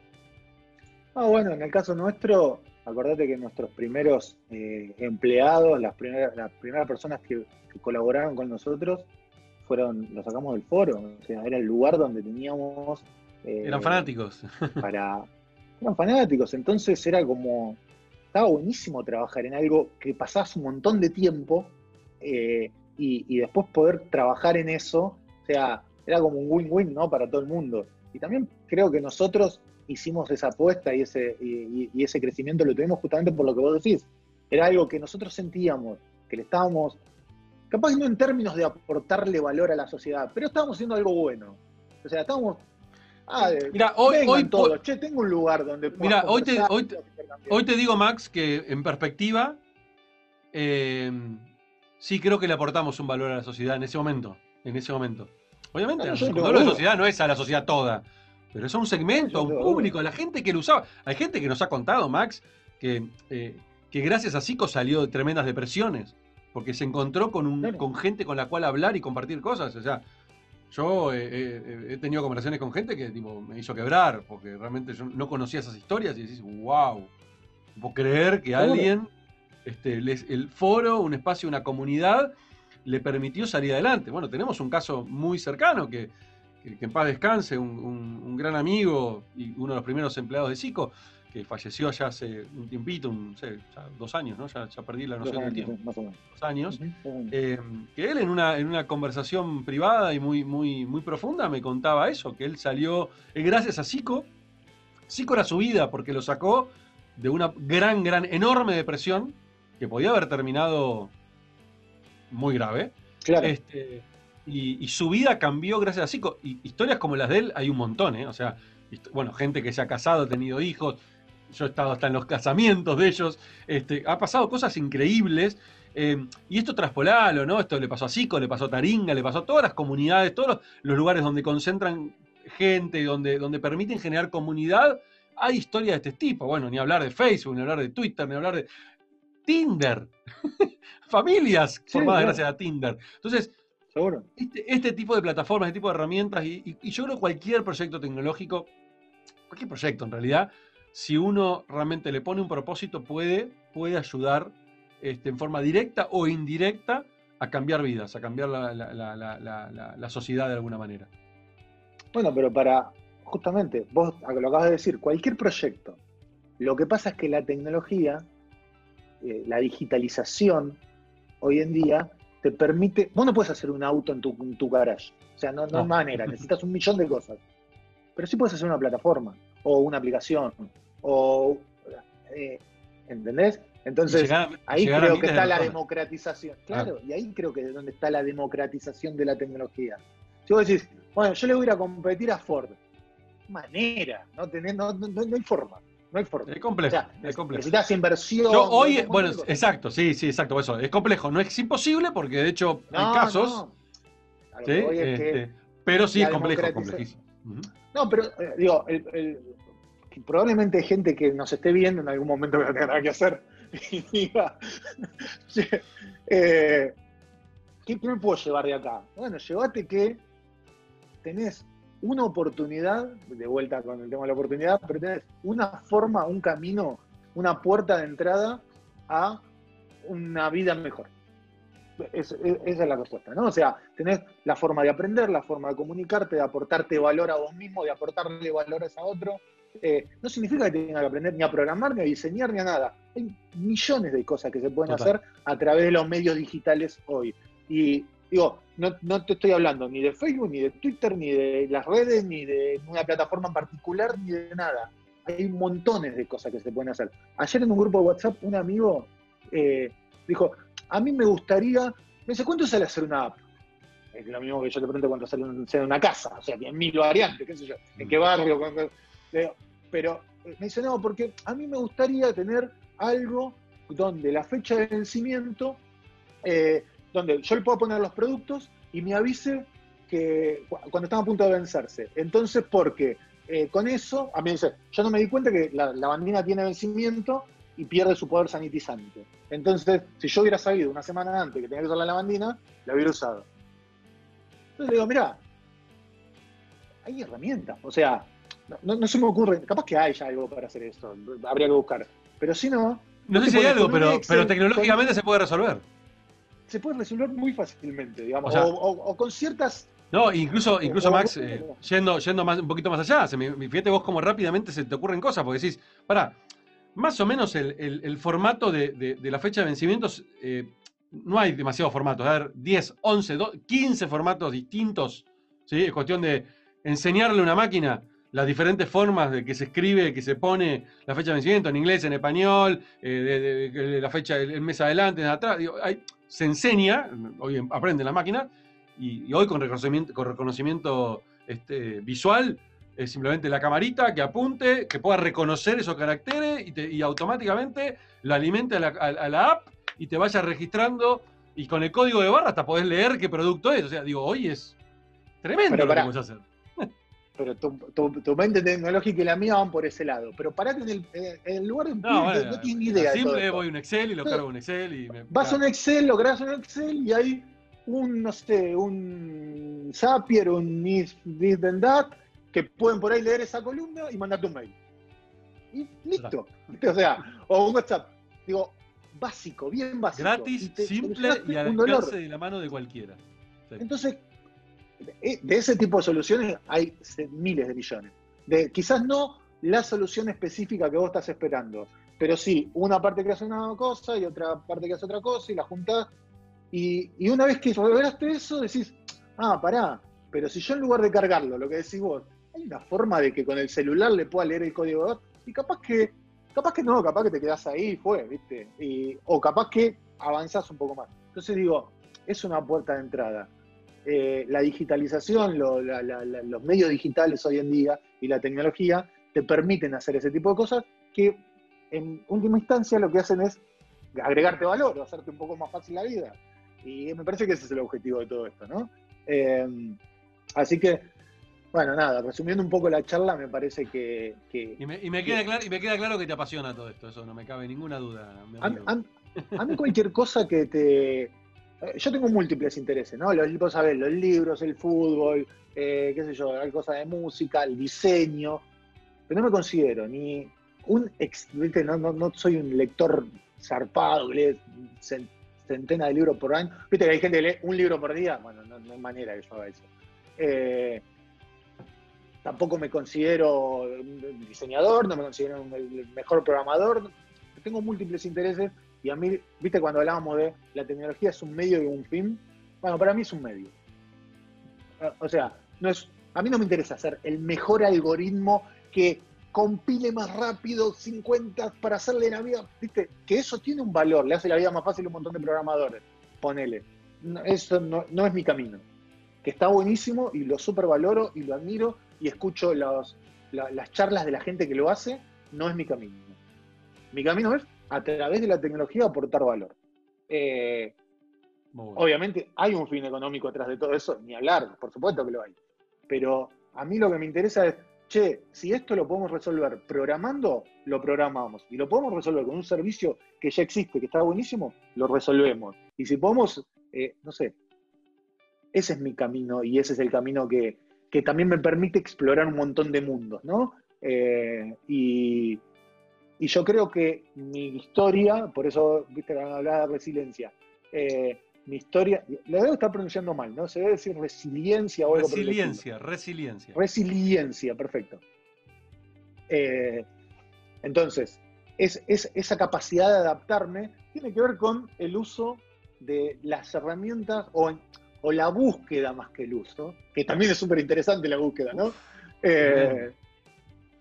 Ah, bueno, en el caso nuestro, acordate que nuestros primeros eh, empleados, las primeras, las primeras personas que, que colaboraron con nosotros, fueron, los sacamos del foro. O sea, era el lugar donde teníamos. eh, Eran fanáticos. Para. Eran fanáticos, entonces era como. Estaba buenísimo trabajar en algo que pasabas un montón de tiempo eh, y, y después poder trabajar en eso. O sea, era como un win-win, ¿no? Para todo el mundo. Y también creo que nosotros hicimos esa apuesta y ese, y, y ese crecimiento lo tuvimos justamente por lo que vos decís. Era algo que nosotros sentíamos, que le estábamos, capaz no en términos de aportarle valor a la sociedad, pero estábamos haciendo algo bueno. O sea, estábamos... Ah, Mira, hoy, hoy, todos, che, tengo un lugar donde Mira, hoy te- hoy-. Hoy te digo, Max, que en perspectiva, eh, sí creo que le aportamos un valor a la sociedad en ese momento. En ese momento. Obviamente, No, no, a la duda. sociedad no es a la sociedad toda, pero es a un segmento, a un público, a la gente que lo usaba. Hay gente que nos ha contado, Max, que, eh, que gracias a Zico salió de tremendas depresiones, porque se encontró con, un, Claro. con gente con la cual hablar y compartir cosas. O sea, yo eh, eh, he tenido conversaciones con gente que tipo, me hizo quebrar, porque realmente yo no conocía esas historias y decís, wow, no puedo creer que alguien, este, les- el foro, un espacio, una comunidad, le permitió salir adelante. Bueno, tenemos un caso muy cercano que, que, que en paz descanse, un, un- un gran amigo y uno de los primeros empleados de SICO, que falleció ya hace un tiempito, un, no sé, ya dos años, ¿no? Ya, ya perdí la noción del tiempo, más o menos. dos años. Eh, que él en una, en una conversación privada y muy, muy, muy profunda me contaba eso, que él salió, eh, gracias a Zico, Zico era su vida porque lo sacó de una gran, gran, enorme depresión que podía haber terminado muy grave. Claro. Este, y, y su vida cambió gracias a Zico. Y historias como las de él hay un montón, ¿eh? O sea, bueno, gente que se ha casado, ha tenido hijos. Yo he estado hasta en los casamientos de ellos. Este, ha pasado cosas increíbles. eh, y esto traspolalo, ¿no? Esto le pasó a Zico, le pasó a Taringa, le pasó a todas las comunidades, todos los, los lugares donde concentran gente, donde, donde permiten generar comunidad. Hay historias de este tipo. Bueno, ni hablar de Facebook, ni hablar de Twitter, ni hablar de Tinder. Familias Sí, formadas claro. gracias a Tinder. Entonces, Seguro. este, este tipo de plataformas, este tipo de herramientas, y, y- y yo creo que cualquier proyecto tecnológico, cualquier proyecto en realidad, si uno realmente le pone un propósito, puede, puede ayudar este, en forma directa o indirecta a cambiar vidas, a cambiar la- la- la sociedad de alguna manera. Bueno, pero para, justamente, vos lo acabas de decir, cualquier proyecto. Lo que pasa es que la tecnología, eh, la digitalización, hoy en día, te permite, vos no puedes hacer un auto en tu, en tu garage. O sea, no, no No. hay manera, necesitas un millón de cosas. Pero sí puedes hacer una plataforma, o una aplicación, o... eh, ¿Entendés? Entonces, Llegar Ahí llegar creo que está la democratización. Claro. Claro, y ahí creo que es donde está la democratización de la tecnología. Si vos decís, bueno, yo le voy a ir a competir a Ford, manera, no, tenés, no, no, no hay forma, no hay forma. Es O complejo, sea, es complejo. necesitas inversión. Yo hoy, bueno, cosas. exacto, sí, sí, exacto, eso. Es complejo, no es imposible porque de hecho hay No, casos, no. ¿sí? voy es que- Este, pero sí es complejo, complejísimo. Ujú. No, pero eh, digo, el- el- probablemente hay gente que nos esté viendo en algún momento que no tenga nada que hacer y diga, "Che, eh, ¿qué, qué me puedo llevar de acá? Bueno, llévate que tenés una oportunidad, de vuelta con el tema de la oportunidad, pero tenés una forma, un camino, una puerta de entrada a una vida mejor. Es- es- esa es la respuesta, ¿no? O sea, tenés la forma de aprender, la forma de comunicarte, de aportarte valor a vos mismo, de aportarle valores a otro. Eh, no significa que tengas que aprender ni a programar, ni a diseñar, ni a nada. Hay millones de cosas que se pueden Total. hacer a través de los medios digitales hoy. Y digo, no, no te estoy hablando ni de Facebook, ni de Twitter, ni de las redes, ni de una plataforma en particular, ni de nada. Hay montones de cosas que se pueden hacer. Ayer en un grupo de WhatsApp, un amigo eh, dijo, a mí me gustaría, me dice, ¿cuánto sale hacer una app? Es lo mismo que yo te pregunto cuánto sale un- una casa, o sea, tiene mil variantes, qué sé yo, en qué barrio, le digo, pero eh, me dice, no, porque a mí me gustaría tener algo donde la fecha de vencimiento, eh, donde yo le puedo poner los productos y me avise que cuando están a punto de vencerse. Entonces, porque eh, con eso, a mí dice, yo no me di cuenta que la, bandina tiene vencimiento y pierde su poder sanitizante. Entonces, si yo hubiera sabido una semana antes que tenía que usar la lavandina, la hubiera usado. Entonces le digo, mira, hay herramientas. O sea, no, se me ocurre, capaz que hay ya algo para hacer esto, habría que buscar. Pero si no... No sé si hay algo, pero, pero tecnológicamente se puede resolver. Se puede resolver muy fácilmente, digamos, o, con ciertas... No, incluso, incluso Max, eh, yendo, yendo más, un poquito más allá, se me, fíjate vos cómo rápidamente se te ocurren cosas, porque decís, para, más o menos el, formato de, la fecha de vencimientos, eh, no hay demasiados formatos, a ver, 10, 11, 15 formatos distintos, ¿sí? Es cuestión de enseñarle a una máquina las diferentes formas de que se escribe, que se pone la fecha de vencimiento en inglés, en español, eh, de, la fecha, el, mes adelante, en atrás. se enseña, hoy aprende la máquina, y, hoy con reconocimiento, con reconocimiento este, visual, es simplemente la camarita que apunte, que pueda reconocer esos caracteres y, automáticamente lo alimente a la, app y te vaya registrando. Y con el código de barra hasta podés leer qué producto es. O sea, digo, hoy es tremendo lo que podemos hacer pero tu, mente tecnológica y la mía van por ese lado. Pero parate en el, en el lugar de no, bueno, no tienes ni idea. Simple, voy a un Excel y lo cargo en Excel. Y me, vas a un Excel, lo grabas en Excel y hay un, no sé, un Zapier, un This, Then That, que pueden por ahí leer esa columna y mandarte un mail. Y listo. O sea, o un WhatsApp. Digo, básico, bien básico. Gratis, simple y al alcance de la mano de cualquiera. Entonces, eh, de ese tipo de soluciones hay miles de millones. De, quizás no la solución específica que vos estás esperando, pero sí, una parte que hace una cosa y otra parte que hace otra cosa y la juntás. Y, una vez que revelaste eso, decís, ah, pará, pero si yo en lugar de cargarlo, lo que decís vos, hay una forma de que con el celular le pueda leer el código y capaz que, capaz que no, capaz que te quedás ahí y fue, ¿viste? o capaz que avanzás un poco más. Entonces digo, es una puerta de entrada. Eh, la digitalización, los medios digitales hoy en día y la tecnología te permiten hacer ese tipo de cosas que en última instancia lo que hacen es agregarte valor, hacerte un poco más fácil la vida. Y me parece que ese es el objetivo de todo esto, ¿no? Eh, así que, bueno, nada, resumiendo un poco la charla, me parece que... y, me, queda claro, y me queda claro que te apasiona todo esto, eso no me cabe ninguna duda. a mí cualquier cosa que te, yo tengo múltiples intereses, ¿no? Los, vos sabés, los libros, el fútbol, eh, qué sé yo, hay cosas de música, el diseño, pero no me considero ni un ex, no, no, soy un lector zarpado que lee centenas de libros por año. Viste que hay gente que lee un libro por día, bueno, no, hay manera que yo haga eso. Eh, tampoco me considero un diseñador, no me considero el mejor programador, tengo múltiples intereses y a mí, viste, cuando hablábamos de la tecnología es un medio y un fin, bueno, para mí es un medio. O sea, no es, a mí no me interesa hacer el mejor algoritmo que compile más rápido 50 para hacerle la vida, viste, que eso tiene un valor, le hace la vida más fácil a un montón de programadores, ponele. eso no, es mi camino. Que está buenísimo y lo supervaloro y lo admiro y escucho las charlas de la gente que lo hace, no es mi camino. Mi camino es a través de la tecnología aportar valor. Eh, obviamente hay un fin económico atrás de todo eso, ni hablar, por supuesto que lo hay. Pero a mí lo que me interesa es, che, si esto lo podemos resolver programando, lo programamos. Y lo podemos resolver con un servicio que ya existe, que está buenísimo, lo resolvemos. Y si podemos, eh, no sé, ese es mi camino y ese es el camino que, también me permite explorar un montón de mundos, ¿no? Eh, y, y yo creo que mi historia, por eso, viste, que hablaba de resiliencia, eh, mi historia, lo debo estar pronunciando mal, ¿no? Se debe decir resiliencia o algo Resiliencia, resiliencia. Resiliencia, perfecto. Eh, entonces, es, esa capacidad de adaptarme tiene que ver con el uso de las herramientas o, o la búsqueda más que el uso, que también es súper interesante la búsqueda, ¿no? Eh,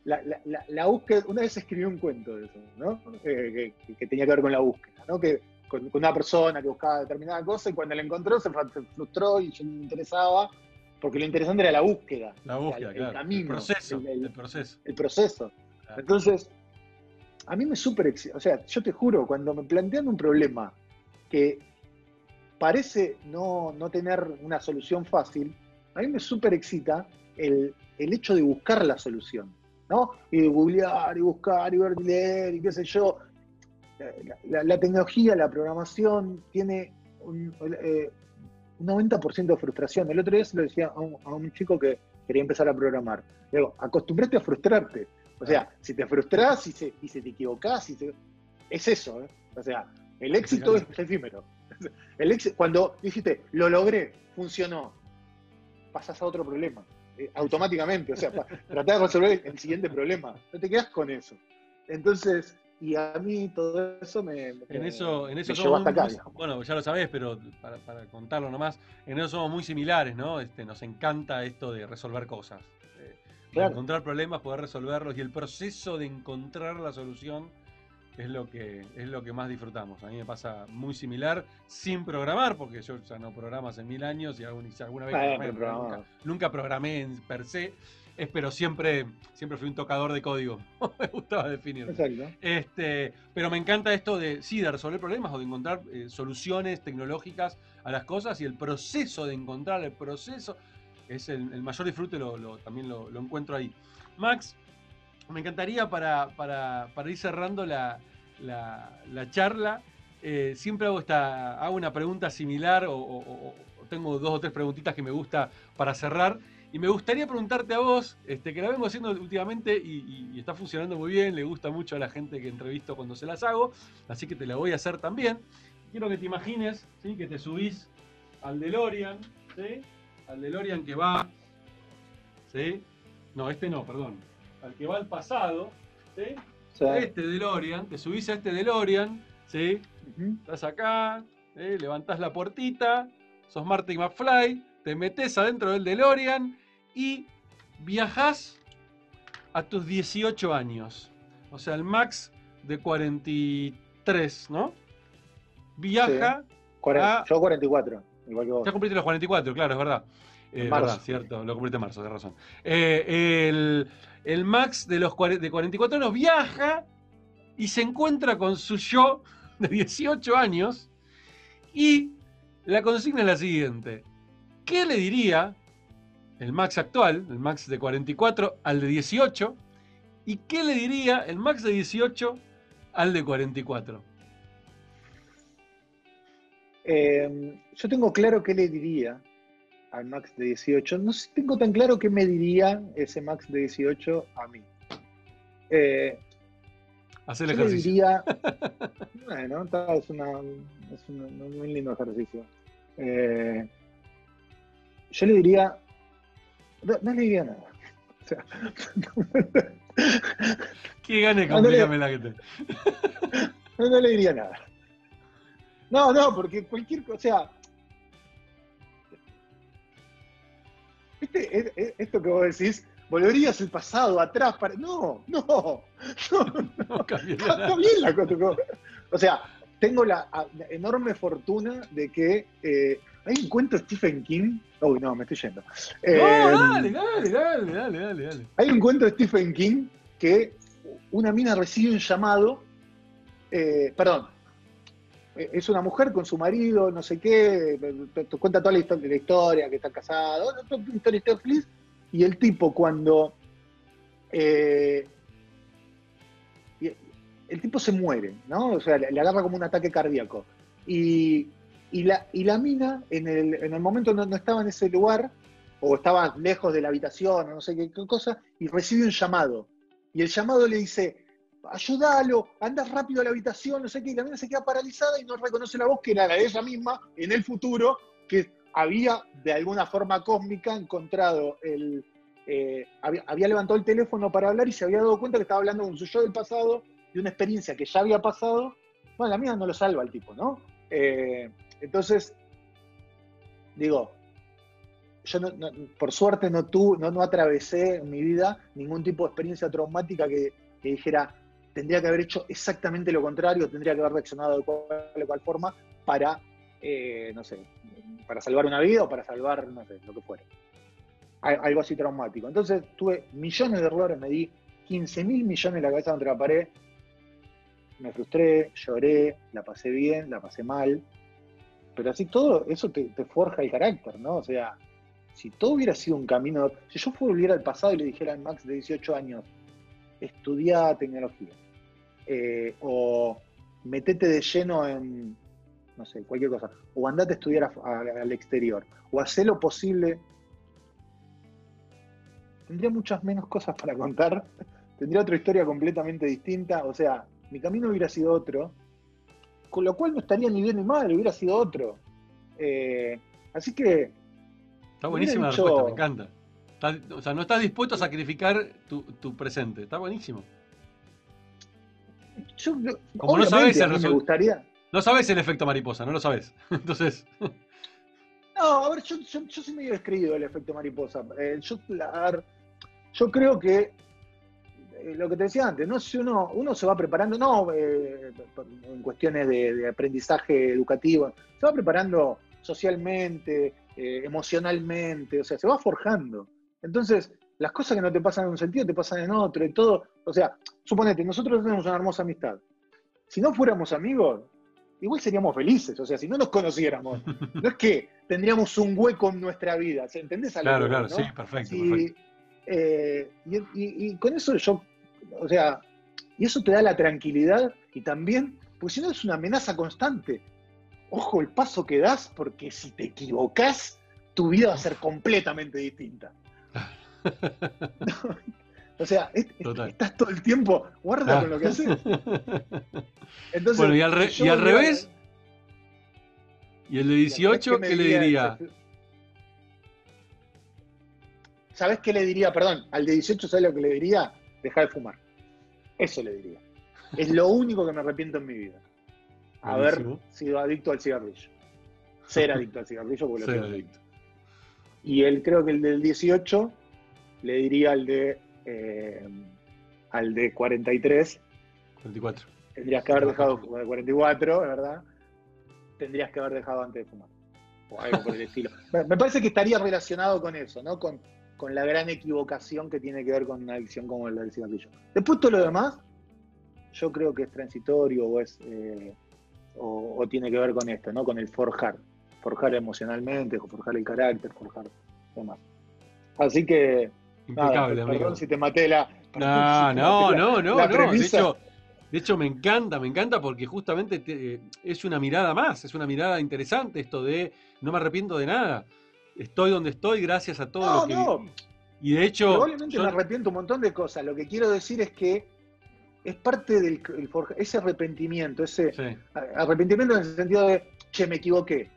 la, búsqueda, una vez escribí un cuento de eso, ¿no? Eh, que, tenía que ver con la búsqueda, ¿no? Que con, una persona que buscaba determinada cosa y cuando la encontró se frustró y yo no me interesaba, porque lo interesante era la búsqueda. La búsqueda, el, camino. El proceso. El, proceso. El proceso. Entonces, a mí me súper, o sea, yo te juro, cuando me plantean un problema que parece no, tener una solución fácil, a mí me súper excita el, hecho de buscar la solución, ¿no? Y de googlear y buscar y ver, leer y qué sé yo. La, tecnología, la programación tiene un, 90% eh, de frustración. El otro día se lo decía a un, chico que quería empezar a programar. Le digo, acostumbrate a frustrarte. O sea, si te frustras y se, y se te equivocás, es eso. ¿eh? O sea, el éxito es efímero. El éxito, cuando dijiste, lo logré, funcionó, pasas a otro problema. Eh, automáticamente. O sea, tratás de resolver el siguiente problema. No te quedas con eso. Entonces, y a mí todo eso me, en eso en eso somos bueno ya lo sabés pero para, contarlo nomás en eso somos muy similares no este nos encanta esto de resolver cosas encontrar problemas poder resolverlos y el proceso de encontrar la solución es lo que es lo que más disfrutamos a mí me pasa muy similar sin programar porque yo ya no programo hace mil años y alguna vez nunca, nunca programé en per se pero siempre, siempre fui un tocador de código. me gustaba definirlo. Este, pero me encanta esto de, sí, de resolver problemas o de encontrar eh, soluciones tecnológicas a las cosas y el proceso de encontrar el proceso es el, mayor disfrute, lo, también lo, encuentro ahí. Max, me encantaría para, ir cerrando la, charla, eh, siempre hago, esta, hago una pregunta similar o tengo dos o tres preguntitas que me gusta para cerrar y me gustaría preguntarte a vos, este, que la vengo haciendo últimamente y, está funcionando muy bien, le gusta mucho a la gente que entrevisto cuando se las hago, así que te la voy a hacer también. Quiero que te imagines ¿sí? que te subís al DeLorean, ¿sí? al DeLorean que va, ¿sí? no, este no, perdón, al que va al pasado, ¿sí? este DeLorean, te subís a este DeLorean, ¿sí? estás acá, levantás la puertita, sos Marty McFly, te metes adentro del DeLorean y viajas a tus 18 años. O sea, el Max de 43, ¿no? Viaja a... Yo 44, igual que vos. Ya cumpliste los 44, claro, es verdad. Es verdad, cierto, lo cumpliste en marzo, de razón. Eh, el, el, Max de los de 44 años viaja y se encuentra con su yo de 18 años y la consigna es la siguiente. ¿Qué le diría el Max actual, el Max de 44, al de 18? ¿Y qué le diría el Max de 18 al de 44? Em, yo tengo claro qué le diría al Max de 18. No tengo tan claro qué me diría ese Max de 18 a mí. Eh, Hacer el ejercicio. diría, bueno, es, una, es un muy lindo ejercicio. Eh, yo le diría, no, le diría nada. O sea, ¿Qué gane con no, la gente? No, no le diría nada. No, no, porque cualquier cosa, o sea, ¿Viste? Esto que vos decís, volverías el pasado atrás para. No, no, no, no. Está bien la cosa. O sea, tengo la, enorme fortuna de que eh, hay un cuento de Stephen King. Uy, no, me estoy yendo. Eh, dale, dale, dale, dale, dale, Hay un cuento de Stephen King que una mina recibe un llamado. Eh, perdón, es una mujer con su marido, no sé qué, cuenta toda la historia, que está casado, historia, historia y el tipo cuando el tipo se muere, ¿no? O sea, le, agarra como un ataque cardíaco. Y, la, y la mina, en el, en el momento no, no estaba en ese lugar, o estaba lejos de la habitación, o no sé qué, cosa, y recibe un llamado. Y el llamado le dice, ayúdalo, anda rápido a la habitación, no sé qué, y la mina se queda paralizada y no reconoce la voz que era la de ella misma en el futuro, que había de alguna forma cósmica encontrado el... Eh, había, levantado el teléfono para hablar y se había dado cuenta que estaba hablando con su yo del pasado de una experiencia que ya había pasado, bueno, la mía no lo salva el tipo, ¿no? Eh, entonces, digo, yo por suerte no, no, no atravesé en mi vida ningún tipo de experiencia traumática que, dijera, tendría que haber hecho exactamente lo contrario, tendría que haber reaccionado de cual, de cual forma para, eh, no sé, para salvar una vida o para salvar, no sé, lo que fuera. Algo así traumático. Entonces tuve millones de errores, me di 15 mil millones en la cabeza contra la pared, me frustré, lloré, la pasé bien, la pasé mal, pero así todo eso te, forja el carácter, ¿no? O sea, si todo hubiera sido un camino, si yo volviera al pasado y le dijera a Max de 18 años, estudia tecnología, eh, o metete de lleno en, no sé, cualquier cosa, o andate a estudiar al exterior, o haz lo posible, tendría muchas menos cosas para contar, tendría otra historia completamente distinta, o sea, mi camino hubiera sido otro, con lo cual no estaría ni bien ni mal, hubiera sido otro. Eh, así que... Está buenísima la respuesta, me encanta. o sea, no estás dispuesto a sacrificar tu, presente, está buenísimo. Yo, Como no sabes el me gustaría... No sabes el efecto mariposa, no lo sabes. Entonces... No, a ver, yo, yo, soy medio descreído del efecto mariposa. Eh, yo, yo creo que eh, lo que te decía antes, ¿no? Si uno, uno se va preparando, no eh, en cuestiones de, aprendizaje educativo, se va preparando socialmente, eh, emocionalmente, o sea, se va forjando. Entonces, las cosas que no te pasan en un sentido te pasan en otro, y todo. O sea, suponete, nosotros tenemos una hermosa amistad. Si no fuéramos amigos, igual seríamos felices. O sea, si no nos conociéramos, no es que tendríamos un hueco en nuestra vida. ¿Entendés algo? Claro, claro, sí, perfecto. perfecto. Eh, y, con eso yo, o sea, y eso te da la tranquilidad y también, porque si no es una amenaza constante. Ojo el paso que das, porque si te equivocas, tu vida va a ser completamente distinta. o sea, estás todo el tiempo, guarda con lo que haces. Entonces, bueno, y al, revés, y el de 18, ¿qué, le diría? ¿Sabes qué le diría? Perdón, al de 18, ¿sabes lo que le diría? Dejar de fumar. Eso le diría. Es lo único que me arrepiento en mi vida. Haber sido adicto al cigarrillo. Ser adicto al cigarrillo porque lo adicto. Y él creo que el del 18 le diría al de eh, al de 43. 44. Tendrías que haber dejado de 44, ¿verdad? Tendrías que haber dejado antes de fumar. O algo por el estilo. Me parece que estaría relacionado con eso, ¿no? Con, con la gran equivocación que tiene que ver con una adicción como la del cigarrillo. Después todo lo demás, yo creo que es transitorio o es eh, o, tiene que ver con esto, ¿no? Con el forjar, forjar emocionalmente, forjar el carácter, forjar demás. Así que impecable, perdón si te maté la. No, no, no, no, no. De hecho, de hecho, me encanta, me encanta porque justamente es una mirada más, es una mirada interesante esto de no me arrepiento de nada estoy donde estoy gracias a todo lo que... No. Y de hecho... Probablemente me arrepiento un montón de cosas. Lo que quiero decir es que es parte del ese arrepentimiento, ese arrepentimiento en el sentido de, che, me equivoqué.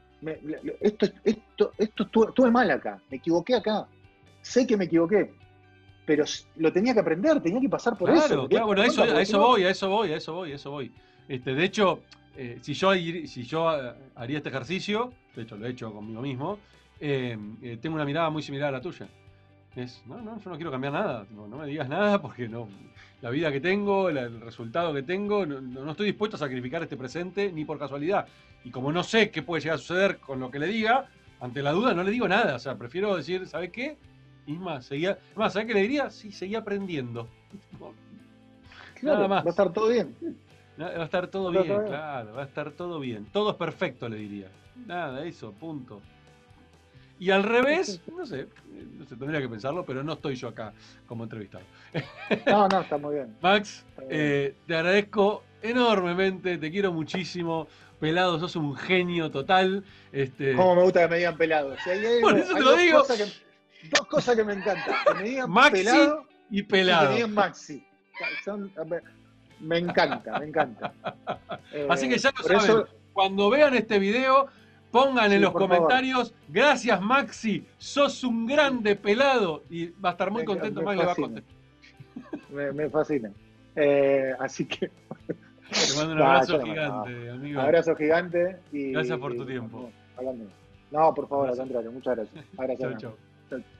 esto, esto, esto estuve, mal acá, me equivoqué acá. Sé que me equivoqué, pero lo tenía que aprender, tenía que pasar por eso. Claro, bueno, a eso, a eso voy, a eso voy, a eso voy, a eso voy. Este, de hecho, eh, si, yo, si yo eh, haría este ejercicio, de hecho lo he hecho conmigo mismo, eh, eh, tengo una mirada muy similar a la tuya. Es, no, no, yo no quiero cambiar nada, no, me digas nada porque no, la vida que tengo, el resultado que tengo, no, estoy dispuesto a sacrificar este presente ni por casualidad. Y como no sé qué puede llegar a suceder con lo que le diga, ante la duda no le digo nada, o sea, prefiero decir, ¿sabes qué? Isma, seguía, más, ¿sabes qué le diría? Sí, seguía aprendiendo. nada más. Va a estar todo bien. Va a estar todo bien, claro, va a estar todo bien. Todo es perfecto, le diría. Nada, eso, punto. Y al revés, no sé, no sé, tendría que pensarlo, pero no estoy yo acá como entrevistado. No, no, está muy bien. Max, eh, te agradezco enormemente, te quiero muchísimo. Pelado, sos un genio total. Este... Cómo me gusta que me digan pelado. Por eso te lo digo. Dos cosas que me encantan. Que me digan Maxi pelado y pelado. que me digan Maxi. me encanta, me encanta. Así que ya lo saben. Cuando vean este video, Pongan en los comentarios, gracias Maxi, sos un grande pelado. Y va a estar muy contento, Max le va a contestar. Me, fascina. Eh, así que. Te mando un abrazo gigante, amigo. Abrazo gigante. Y, gracias por tu tiempo. No, por favor, al contrario, muchas gracias. Chao, that